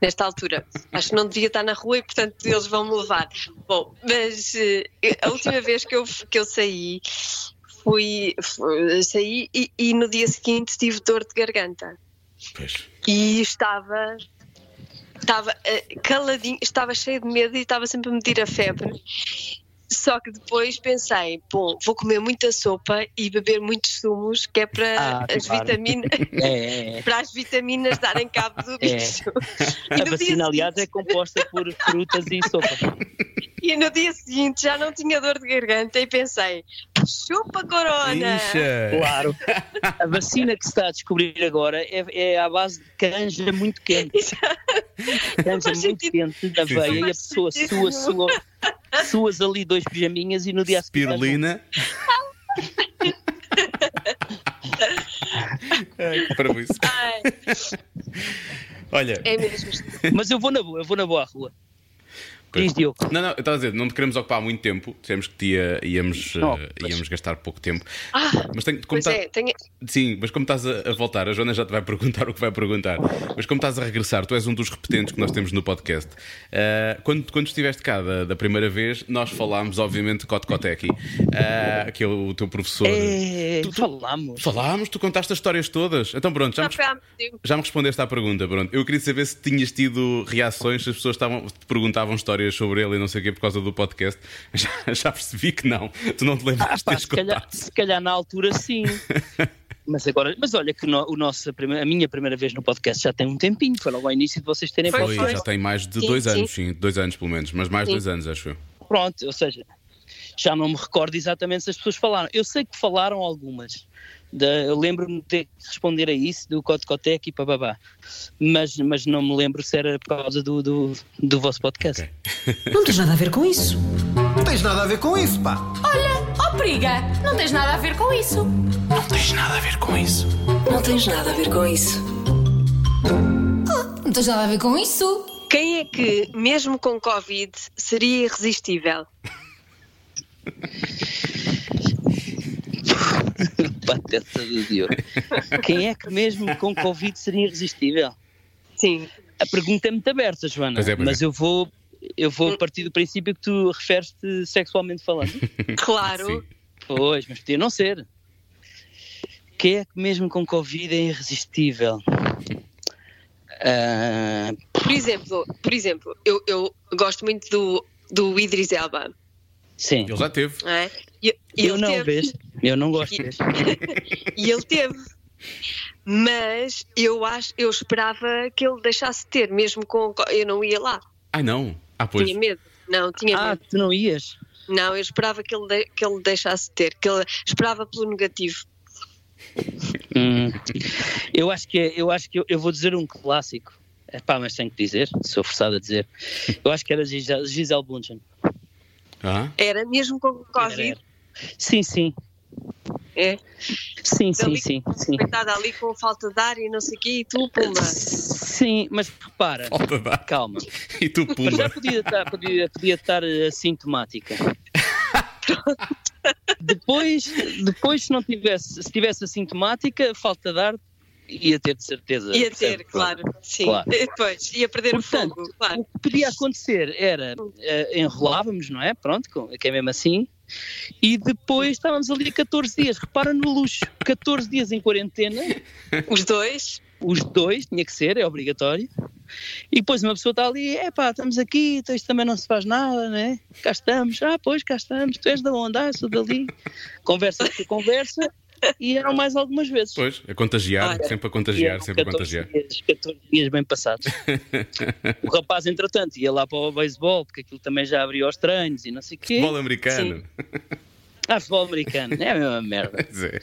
nesta altura. Acho que não devia estar na rua e, portanto, eles vão me levar. Bom, mas eh, a última [LAUGHS] vez que eu, que eu saí. Fui, fui- saí e, e no dia seguinte tive dor de garganta Pois. e estava estava eh, caladinho, estava cheio de medo e estava sempre a medir a febre. Só que depois pensei, bom, vou comer muita sopa e beber muitos sumos, que é para Ah, as claro. vitaminas, [LAUGHS] É, é, é. [LAUGHS] para as vitaminas darem cabo do É. bicho. [LAUGHS] A vacina, aliás, é composta por frutas e sopa. E no dia seguinte já não tinha dor de garganta e pensei, chupa corona! Ixa! Claro. A vacina que se está a descobrir agora é, é à base de canja muito quente. Canja muito sentido. quente da veia e a pessoa sua, sua, suas ali dois pijaminhas e no dia a seguir. Pirulina. Ai, [LAUGHS] para isso. Ai, Olha, é mesmo. Mas eu vou na boa, eu vou na boa à rua. Diz, Diogo. Não, não, eu estava a dizer, não te queremos ocupar muito tempo. Dissemos que te ia- íamos, Não, eh, pois. íamos gastar pouco tempo. Ah, Mas tem, como pois tá- é, tenho... Sim, mas como estás a, a voltar, a Joana já te vai perguntar [LAUGHS] o que vai perguntar. Mas como estás a regressar, tu és um dos repetentes que nós temos no podcast. Ah, quando, quando estiveste cá da, da primeira vez, nós falámos, obviamente, de Cote Coteki, ah, que é o teu professor. É, Tu- tu- falámos. Falámos, tu contaste as histórias todas. Então pronto, já me, já me respondeste à pergunta. Pronto. Eu queria saber se tinhas tido reações, se as pessoas estavam, te perguntavam histórias sobre ele e não sei o quê por causa do podcast. [LAUGHS] Já, já percebi que não. Tu não te lembras Ah, de pá, se, calhar, se calhar na altura sim. [LAUGHS] Mas agora, mas olha que no, o nosso, a, minha primeira vez no podcast já tem um tempinho, foi logo ao início de vocês terem Foi, Foi, podcast. já tem mais de Sim, dois sim. anos, sim, dois anos pelo menos, mas mais de Sim. dois anos, acho eu. Pronto, ou seja, já não me recordo exatamente se as pessoas falaram. Eu sei que falaram algumas. Da- eu lembro-me de ter que responder a isso, do Cote Cotec e papabá. Mas, mas não me lembro se era por causa do, do, do vosso podcast. Ok. [LAUGHS] Não tens nada a ver com isso. Não tens nada a ver com isso, pá. Olha, ó periga, não tens nada a ver com isso. Não tens nada a ver com isso. Não tens nada a ver com isso. Não tens nada a ver com isso. Quem é que, mesmo com Covid, seria irresistível? [LAUGHS] [LAUGHS] Pateta do Diogo. Quem é que mesmo com Covid seria irresistível? Sim. A pergunta é muito aberta, Joana. Pois é, pois mas é. eu vou. Eu vou partir do princípio que tu referes-te sexualmente falando. [LAUGHS] Claro. Sim. Pois, mas podia não ser. Quem é que mesmo com Covid é irresistível? Ah, Por exemplo, por exemplo eu, eu gosto muito do, do Idris Elba. Sim. Ele já teve. É? E, e Eu ele não, teve, vês? Eu não gosto E- desse. [LAUGHS] E ele teve. Mas eu acho, eu esperava que ele deixasse de ter, mesmo com. Eu não ia lá. Ai não. Ah, pois. Tinha medo. Não, tinha Ah, medo. tu não ias? Não, eu esperava que ele, de- que ele deixasse de ter, que ele esperava pelo negativo. Hum. Eu acho que é- eu acho que eu, eu vou dizer um clássico. É pá, mas tenho que dizer, sou forçado a dizer. Eu acho que era Gisele, Gisele Bundchen. Ah, Era mesmo com Covid. Era, era. Sim, sim. É. Sim, sim, sim, sim. Coitada ali com falta de ar e não sei o quê, e tu, pumba. Sim, mas repara, falta de ar. calma. E tu, Mas já pumba. podia estar, podia, podia estar eh, assintomática. depois, depois, se não tivesse, se tivesse assintomática, falta de ar, ia ter de certeza. Ia ter, claro. Sim. Claro. [LAUGHS] Depois, ia perder Portanto, o fogo, claro. O que podia acontecer era eh, enrolávamos, não é? Pronto, com- que é mesmo assim. E depois estávamos ali 14 dias. Repara no luxo: 14 dias em quarentena, [LAUGHS] Os dois. os dois, tinha que ser, é obrigatório. E depois uma pessoa está ali, é pá, estamos aqui, então isto também não se faz nada, né? Cá estamos, ah, pois cá estamos, tu és da onde? Ah, sou dali. Conversa conversa, e eram mais algumas vezes. Pois, a contagiar, Olha, sempre a contagiar, sempre a 14 contagiar. Dias, 14 dias bem passados. [LAUGHS] o rapaz, entretanto, ia lá para o beisebol, porque aquilo também já abriu aos treinos e não sei o quê. Futebol americano. Ah, futebol americano, é a mesma [LAUGHS] merda. É,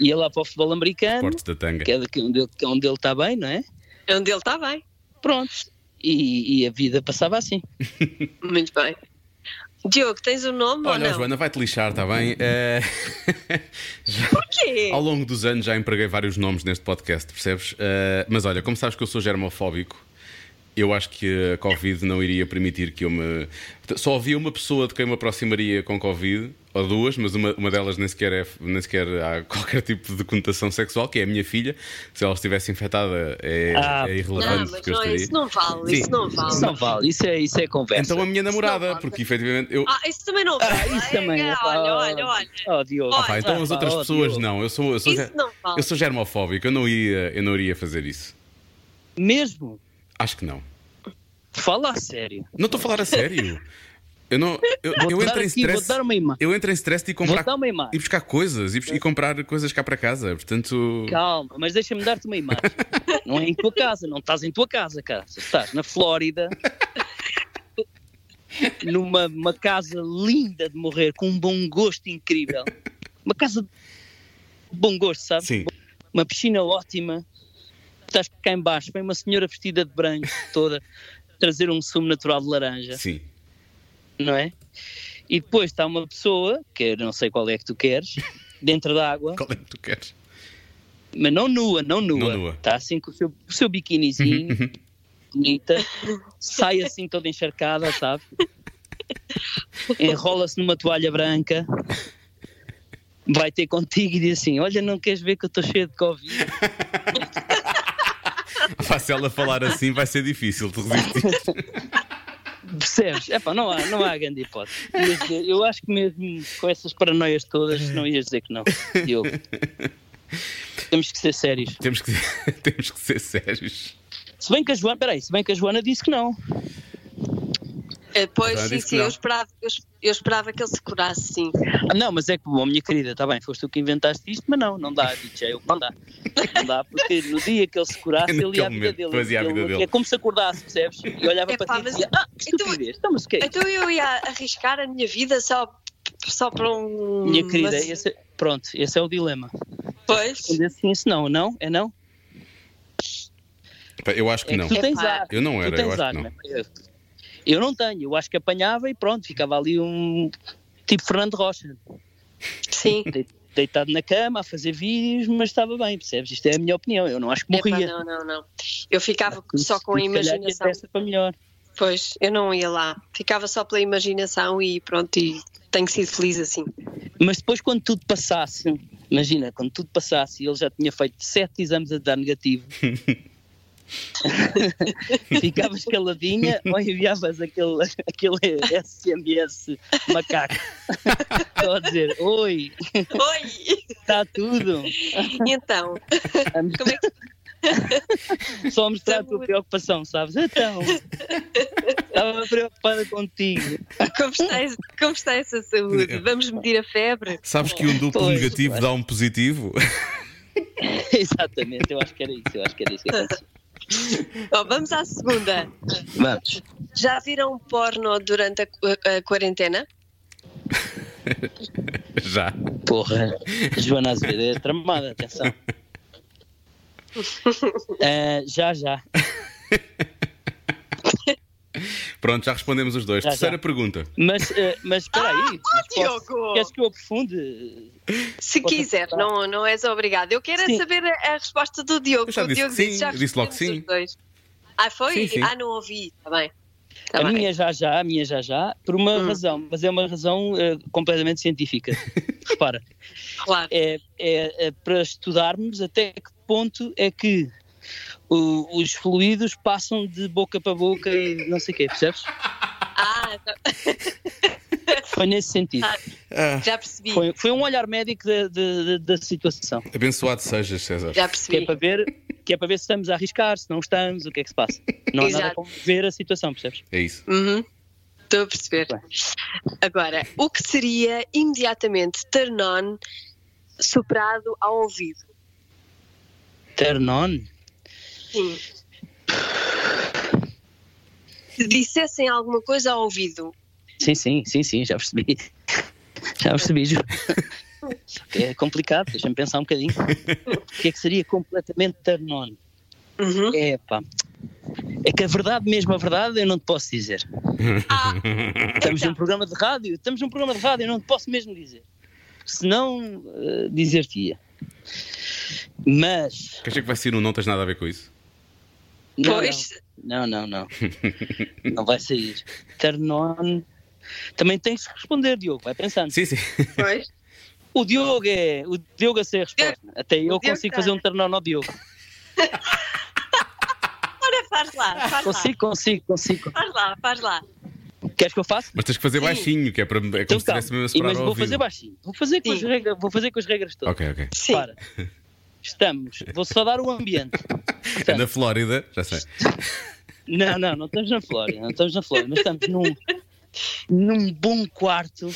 Ia lá para o futebol americano, Portos da tanga. que é daqui onde ele, é onde ele está bem, não é? Onde ele está bem. Pronto. E, e a vida passava assim. Muito bem. Diogo, tens o nome Olha, ou não? Joana, vai-te lixar, está bem? Eh, [LAUGHS] já- Porquê? Ao longo dos anos já empreguei vários nomes neste podcast, percebes? Eh, mas olha, como sabes que eu sou germofóbico, eu acho que a Covid não iria permitir que eu me. Só havia uma pessoa de quem me aproximaria com Covid, ou duas, mas uma, uma delas nem sequer, é, nem sequer há [LAUGHS] qualquer tipo de conotação sexual, que é a minha filha. Se ela estivesse infectada, é, Ah, é Não, irrelevante. mas porque eu não, estaria. isso não vale, Sim. isso não vale. Isso não vale, isso é, isso é conversa. Então a minha namorada, vale. porque efetivamente eu. Ah, isso também não vale. Ah, isso também É, é. olha, olha, olha. Oh, Diogo. Ah, pá, então as outras oh, pessoas Diogo. não. Eu sou, eu sou, Isso não vale. eu sou germofóbico, eu não, ia, eu não iria fazer isso. Mesmo? Acho que não. Fala a sério. Não estou a falar a sério. Eu não. Eu, eu entro em stress. dar uma imagem. Eu entro em stress de comprar. uma imagem. E buscar coisas e, e comprar coisas cá para casa. Portanto. Calma, mas deixa-me dar-te uma imagem. não é em tua casa, não estás em tua casa, cara. Estás na Flórida, numa uma casa linda de morrer, com um bom gosto incrível. Uma casa de bom gosto, sabes? Sim. Uma piscina ótima. Estás cá em baixo, vem uma senhora vestida de branco toda trazer um sumo natural de laranja, Sim. não é? E depois está uma pessoa, que eu não sei qual é que tu queres, dentro da água, Qual é que tu queres? mas não nua, não nua. Não nua. Está assim com o seu, o seu biquinizinho, bonita, sai assim toda encharcada, sabe? Enrola-se numa toalha branca, vai ter contigo e diz assim: Olha, não queres ver que eu estou cheio de Covid? [LAUGHS] [LAUGHS] Se ela falar assim, vai ser difícil de resistir. Percebes? Epá, não há, não há grande hipótese. Mas, Eu acho que mesmo com essas paranoias todas, não ias dizer que não, Diogo. Temos que ser sérios. temos, que, [LAUGHS] temos que ser sérios. Se bem que a Joana, peraí, se bem que a Joana disse que não. Eh, Pois, sim, sim, eu esperava, eu, eu esperava que ele se curasse, sim. Ah, não, mas é que bom, minha querida, está bem, foste tu que inventaste isto, mas não, não dá, DJ, eu não dá. Não dá, porque no dia que ele se curasse, [LAUGHS] É ele ia à vida momento, dele. depois ia à vida Ele- dele. É como se acordasse, percebes? E olhava Epá, para ti e dizia, ah, que então- estupidez, então, mas que é? Então eu ia arriscar a minha vida só, só para um. Minha querida, mas- esse, é- pronto, esse é o dilema. Pois. Responder sim, isso não, não? É não? Eu acho que É não. que tu tens Epá, ar. Eu não era, tu tens eu acho ar, que não. né? Eu- não tenho, eu acho que apanhava e pronto, ficava ali um tipo Fernando Rocha, Sim. de- deitado na cama a fazer vídeos, mas estava bem, percebes? Isto é a minha opinião, eu não acho que morria. não, não, não. Eu ficava só com a imaginação. para melhor. Pois, eu não ia lá. Ficava só pela imaginação e pronto, e tenho sido feliz assim. Mas depois, quando tudo passasse, imagina, quando tudo passasse e ele já tinha feito sete exames a dar negativo, [LAUGHS] [LAUGHS] ficavas caladinha ou enviavas aquele, aquele SMS macaco [LAUGHS] só a dizer: Oi, Oi! está tudo. E então, como é que Só a mostrar a tua preocupação, sabes? Então, estava preocupada contigo. como está, como está essa saúde? Vamos medir a febre? Sabes que um duplo Pois, negativo claro. dá um positivo? [LAUGHS] Exatamente, eu acho que era isso, eu acho que era isso. Bom, vamos à segunda. Vamos. Já viram porno durante a, a quarentena? [LAUGHS] Já. Porra, Joana Azevedo é tramada, atenção. [LAUGHS] Eh, já, já. [LAUGHS] Pronto, já respondemos os dois. Já, Terceira já. pergunta. Mas, eh, mas espera aí. mas posso- Diogo! Queres que eu aprofunde? Se Posso quiser, não, não és obrigado. Eu quero é Sim. saber a, a resposta do Diogo. Eu já O disse Diogo que sim, já eu disse logo sim. os dois. Ah, foi? Sim, sim. Ah, não ouvi. Está bem. Tá a bem. minha já já, a minha já já, por uma Hum. razão, mas é uma razão eh, completamente científica. [LAUGHS] Repara, Claro. é, é, é para estudarmos até que ponto é que o- os fluidos passam de boca para boca e não sei o quê, percebes? Ah, tá- Foi nesse sentido. Ah. já percebi. Foi, foi um olhar médico da, situação. Abençoado sejas, César. Já Que é, percebi. para ver, que é para ver se estamos a arriscar, se não estamos, o que é que se passa. Não há nada como ver a situação, percebes? É isso. Uhum. Estou a perceber. Agora, o que seria imediatamente turn on soprado ao ouvido? Turn on? Sim. Se dissessem alguma coisa ao ouvido, Sim, sim, sim, sim, já percebi. Já percebi, Ju. [LAUGHS] É complicado, deixa-me pensar um bocadinho. O que é que seria completamente turn on? Uhum. É pá. É que a verdade, mesmo a verdade, eu não te posso dizer. Ah, Estamos num programa de rádio, estamos num programa de rádio, eu não te posso mesmo dizer. Senão, eh, dizer-te-ia. Mas. Queres dizer que vai ser um não tens nada a ver com isso? Não, pois, Não, não, não. Não vai sair. Turn on. Também tens que responder, Diogo, vai pensando. Sim, sim. pois. O Diogo é. O Diogo a ser a resposta. Até eu Diogo consigo tem. fazer um turn on ao Diogo. Ora, faz lá, faz lá. Consigo, consigo, consigo. Faz lá, faz lá. Queres que eu faça? Mas tens que fazer Sim. baixinho, que é, para, é como Então se calma. estivesse mesmo a E, mas vou ouvido. fazer baixinho. Vou fazer com, as regras, vou fazer com as regras todas. Ok, ok. Sim. Para. Estamos. Vou só dar o ambiente. É na Flórida, já sei. Não, não, não estamos na Flórida, não estamos na Flórida, mas estamos num, num bom quarto,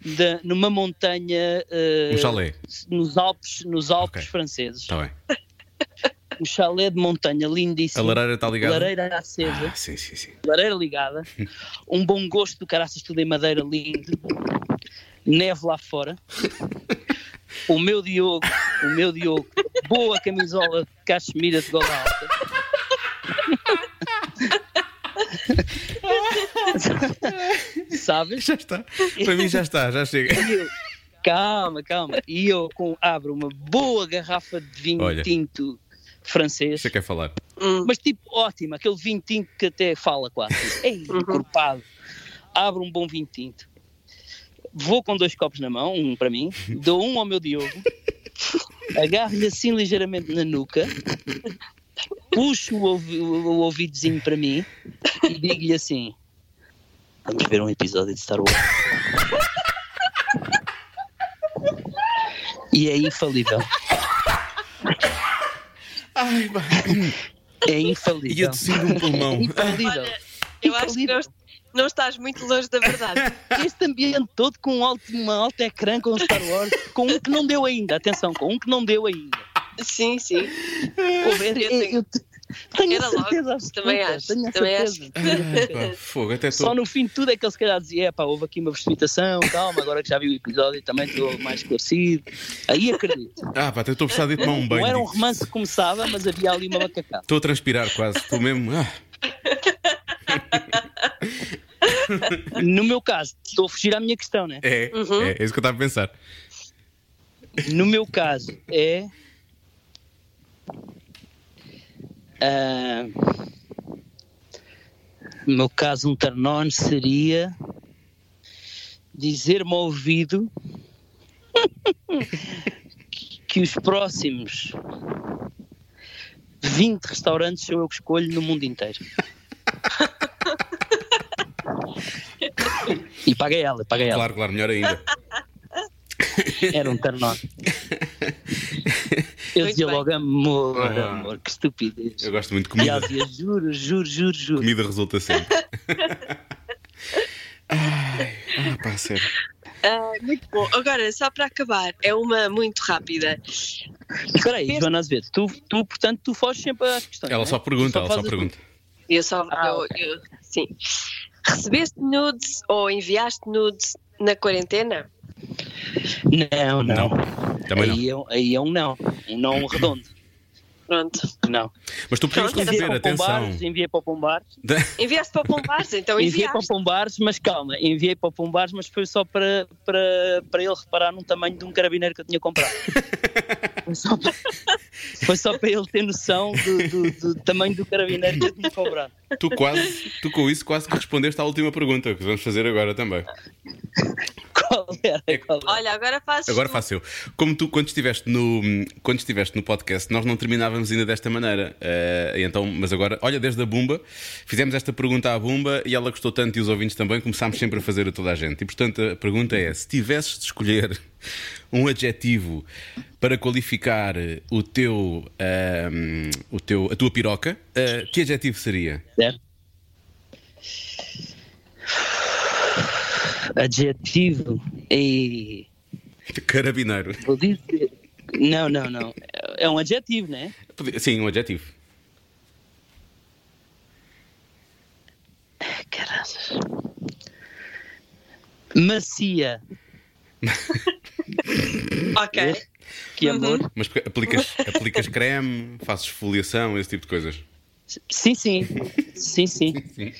de- numa montanha, eh, Um chalé. nos Alpes, nos Alpes Ok. franceses. Está bem. Um chalé de montanha A lindíssimo, lareira está ligada? lareira acesa, Ah, sim, sim, sim. lareira ligada, um bom gosto do caraças tudo em madeira lindo, neve lá fora. O meu Diogo, o meu Diogo, boa camisola de cachemira de gola alta. Sabes? Já está. Para mim já está, já chega. Eu, calma, calma. E eu com, abro uma boa garrafa de vinho Olha. tinto francês Você quer falar? Hum. Mas tipo, ótimo, aquele vinho tinto que até fala quase. Ei, Uhum. encorpado. Abre um bom vinho tinto. Vou com dois copos na mão, um para mim, [LAUGHS] dou um ao meu Diogo, agarro-lhe assim ligeiramente na nuca, puxo o, ouvi- o ouvidozinho para mim e digo-lhe assim: Vamos ver um episódio de Star Wars. E é infalível. Ai, bem. É infalível. Ia tossindo um pulmão. É infalível. Eu acho que não, estás muito longe da verdade. [LAUGHS] Este ambiente todo com um alto, uma alta ecrã com Star Wars, com um que não deu ainda, atenção, com um que não deu ainda. Sim, sim. Houver, Eu tenho- eu tenho Era a logo. certeza absoluta, Também acho, tenho também certeza. Ai, pá, fogo, até Só no fim de tudo é que ele se calhar dizia, é pá, houve aqui uma precipitação, calma, agora que já vi o episódio também estou mais esclarecido. Aí acredito. Ah, pá, até estou a precisar de tomar um banho. Não era um romance que começava, mas havia ali uma macacada. Estou a transpirar quase, estou mesmo. Ah, [LAUGHS] [LAUGHS] No meu caso, estou a fugir à minha questão, né? é, Uhum. é, é isso que eu estava a pensar. No meu caso é. ah, no meu caso, um turn seria dizer-me ao ouvido [LAUGHS] que os próximos 20 restaurantes sou eu que escolho no mundo inteiro. [LAUGHS] E paguei ela, paguei ela. Claro, claro, melhor ainda. [LAUGHS] Era um turn on. [LAUGHS] Eu Muito dizia bem. logo amor, Ah. amor, que estupidez. Eu gosto muito de E comida. ela dizia juro, juro, juro, juro. Comida resulta sempre. [LAUGHS] Ai, ah, pá, sério. Ah, muito bom. Agora, só para acabar, é uma muito rápida. Espera aí, Joana Azevedo, tu, tu, portanto, tu foges sempre às questões. Ela é? só pergunta, Tu ela só pergunta. Eu só. Ah, eu- ok. eu- sim. Recebeste nudes ou enviaste nudes na quarentena? Não, não. Também não. aí, É, aí é um não. Um não redondo. Pronto. Não. Mas tu podias Pronto, para o atenção. Pombares, enviei para o Pombares. Enviaste para o Pombares, então Enviei para o enviaste. Pombares, mas calma, enviei para o Pombares, mas foi só para, para, para ele reparar num tamanho de um carabineiro que eu tinha comprado. [LAUGHS] Foi só para, foi só para ele ter noção do, do- do tamanho do carabineiro que eu tinha comprado. Tu quase, tu com isso quase que respondeste à última pergunta que vamos fazer agora também. Qual era? Qual era? Olha, agora fazes. Agora tu. faço eu. Como tu, quando estiveste no, quando estiveste no podcast, nós não terminávamos ainda desta maneira. E então, mas agora, olha, desde a Bumba, fizemos esta pergunta à Bumba e ela gostou tanto e os ouvintes também, começámos sempre a fazer a toda a gente. E portanto, a pergunta é: se tivesses de escolher [LAUGHS] um adjetivo para qualificar o teu, ahm, o teu, a tua piroca, eh, que adjetivo seria? Certo? Adjetivo e Carabineiro. vou dizer. Não, não, não. É um adjetivo, né? Sim, um adjetivo. Caraças. Macia. [LAUGHS] Ok. Que amor. Mas aplicas, aplicas creme, fazes esfoliação, esse tipo de coisas. Sim, sim. Sim, sim. Sim.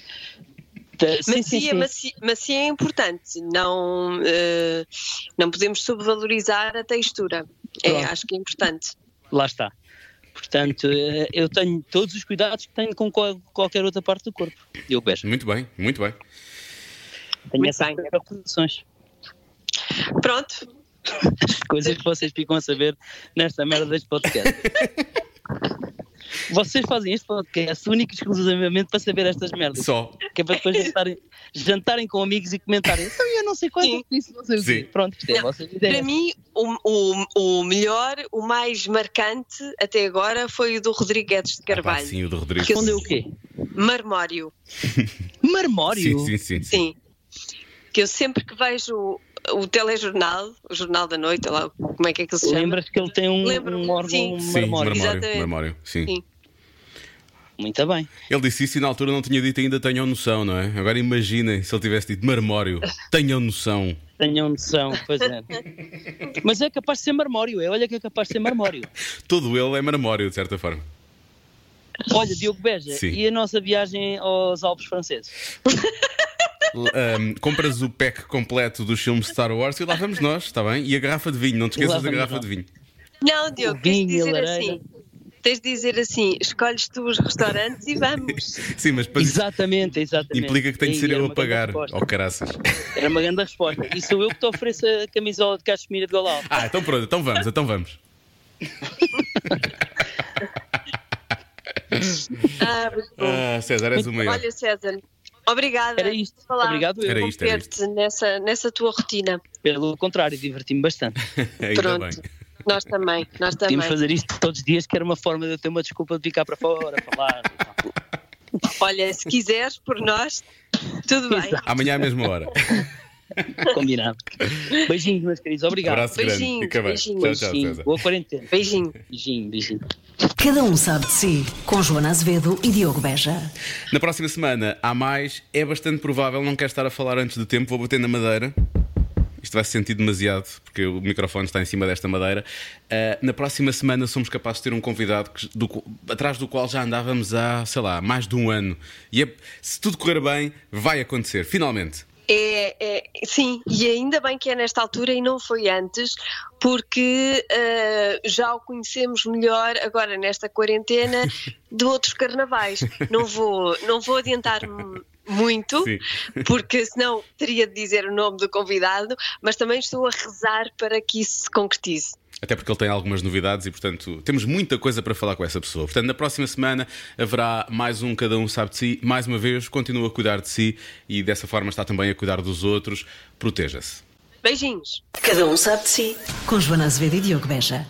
Sim, Macia, sim, sim. macia, macia é importante. Não, eh, não podemos subvalorizar a textura. É, Pronto. acho que é importante. Lá está. Portanto, eh, eu tenho todos os cuidados que tenho com qual- qualquer outra parte do corpo. Eu beijo. Muito bem, muito bem. Tenho Muito essas preocupações. Pronto. Coisas que vocês ficam a saber nesta merda deste podcast. [LAUGHS] Vocês fazem este podcast único e exclusivamente para saber estas merdas. Só. Que é para depois jantarem, jantarem com amigos e comentarem. Então eu não sei quanto Sim. disse, não sei o quê. Sim. Pronto, isto é ideia. Para mim, o, o, o melhor, o mais marcante até agora foi o do Rodrigues de Ah, pá, Carvalho. sim, o. Que eu- Respondeu o quê? Marmório. [LAUGHS] Marmório? Sim, sim, sim, sim. Sim. Que eu sempre que vejo o, telejornal, o Jornal da Noite, lá, como é que é que ele se chama? Lembras que ele tem um, um órgão sim. Sim, marmório? marmório, Exatamente. marmório, sim. Sim. Muito bem. Ele disse isso e na altura não tinha dito ainda tenham noção, não é? Agora imaginem se ele tivesse dito marmório. Tenham noção. Tenham noção, pois é. [LAUGHS] Mas é capaz de ser marmório, é. Olha que é capaz de ser marmório. [LAUGHS] Todo ele é marmório, de certa forma. Olha, Diogo Beja, Sim. e a nossa viagem aos Alpes franceses? [LAUGHS] Ahm, compras o pack completo dos filmes Star Wars e lá vamos nós, está bem? E a garrafa de vinho, não te lá esqueças da garrafa nós. de vinho. Não, Diogo, vinho e a dizer lareira. assim. tens de dizer assim: escolhes tu os restaurantes e vamos. [LAUGHS] Sim, mas depois Exatamente, exatamente. implica que tem de ser eu a pagar. Oh, caraças. Era uma grande resposta. E sou eu que te ofereço a camisola de cachemira de Golau. Ah, então pronto, então vamos, então vamos. [LAUGHS] Ah. Ah, César, és o maior. Olha, César, obrigada. Era isto. por falar, Obrigado eu. Era isto, era ter-te nessa, nessa tua rotina. Pelo contrário, diverti-me bastante. [LAUGHS] Pronto. bem. Nós também, nós também. Podíamos fazer isto todos os dias, que era uma forma de eu ter uma desculpa de ficar para fora, falar. Olha, se quiseres, por nós, tudo bem. Exato. Amanhã à mesma hora. [LAUGHS] [LAUGHS] Combinado. Beijinhos, meus queridos. Obrigado. Abraço grande. Beijinhos, Fica bem. beijinhos. Tchau, tchau, Beijinho. César. Boa quarentena. Beijinho. Beijinho, beijinho. Cada um sabe de si. Com Joana Azevedo e Diogo Beja. Na próxima semana há mais. É bastante provável, não quero estar a falar antes do tempo, vou bater na madeira. Isto vai se sentir demasiado, porque o microfone está em cima desta madeira. Ah, na próxima semana somos capazes de ter um convidado que- do atrás do qual já andávamos há, sei lá, mais de um ano. E é- se tudo correr bem, vai acontecer, finalmente. É, é, sim, e ainda bem que é nesta altura e não foi antes, porque eh, já o conhecemos melhor agora nesta quarentena [LAUGHS] de outros carnavais. Não vou, não vou adiantar muito, Sim. porque senão teria de dizer o nome do convidado, mas também estou a rezar para que isso se concretize. Até porque ele tem algumas novidades e, portanto, temos muita coisa para falar com essa pessoa. Portanto, na próxima semana haverá mais um Cada Um Sabe de Si. Mais uma vez, continua a cuidar de si e dessa forma está também a cuidar dos outros. Proteja-se. Beijinhos! Cada um sabe de si. Com Joana Azevedo e Diogo Beja.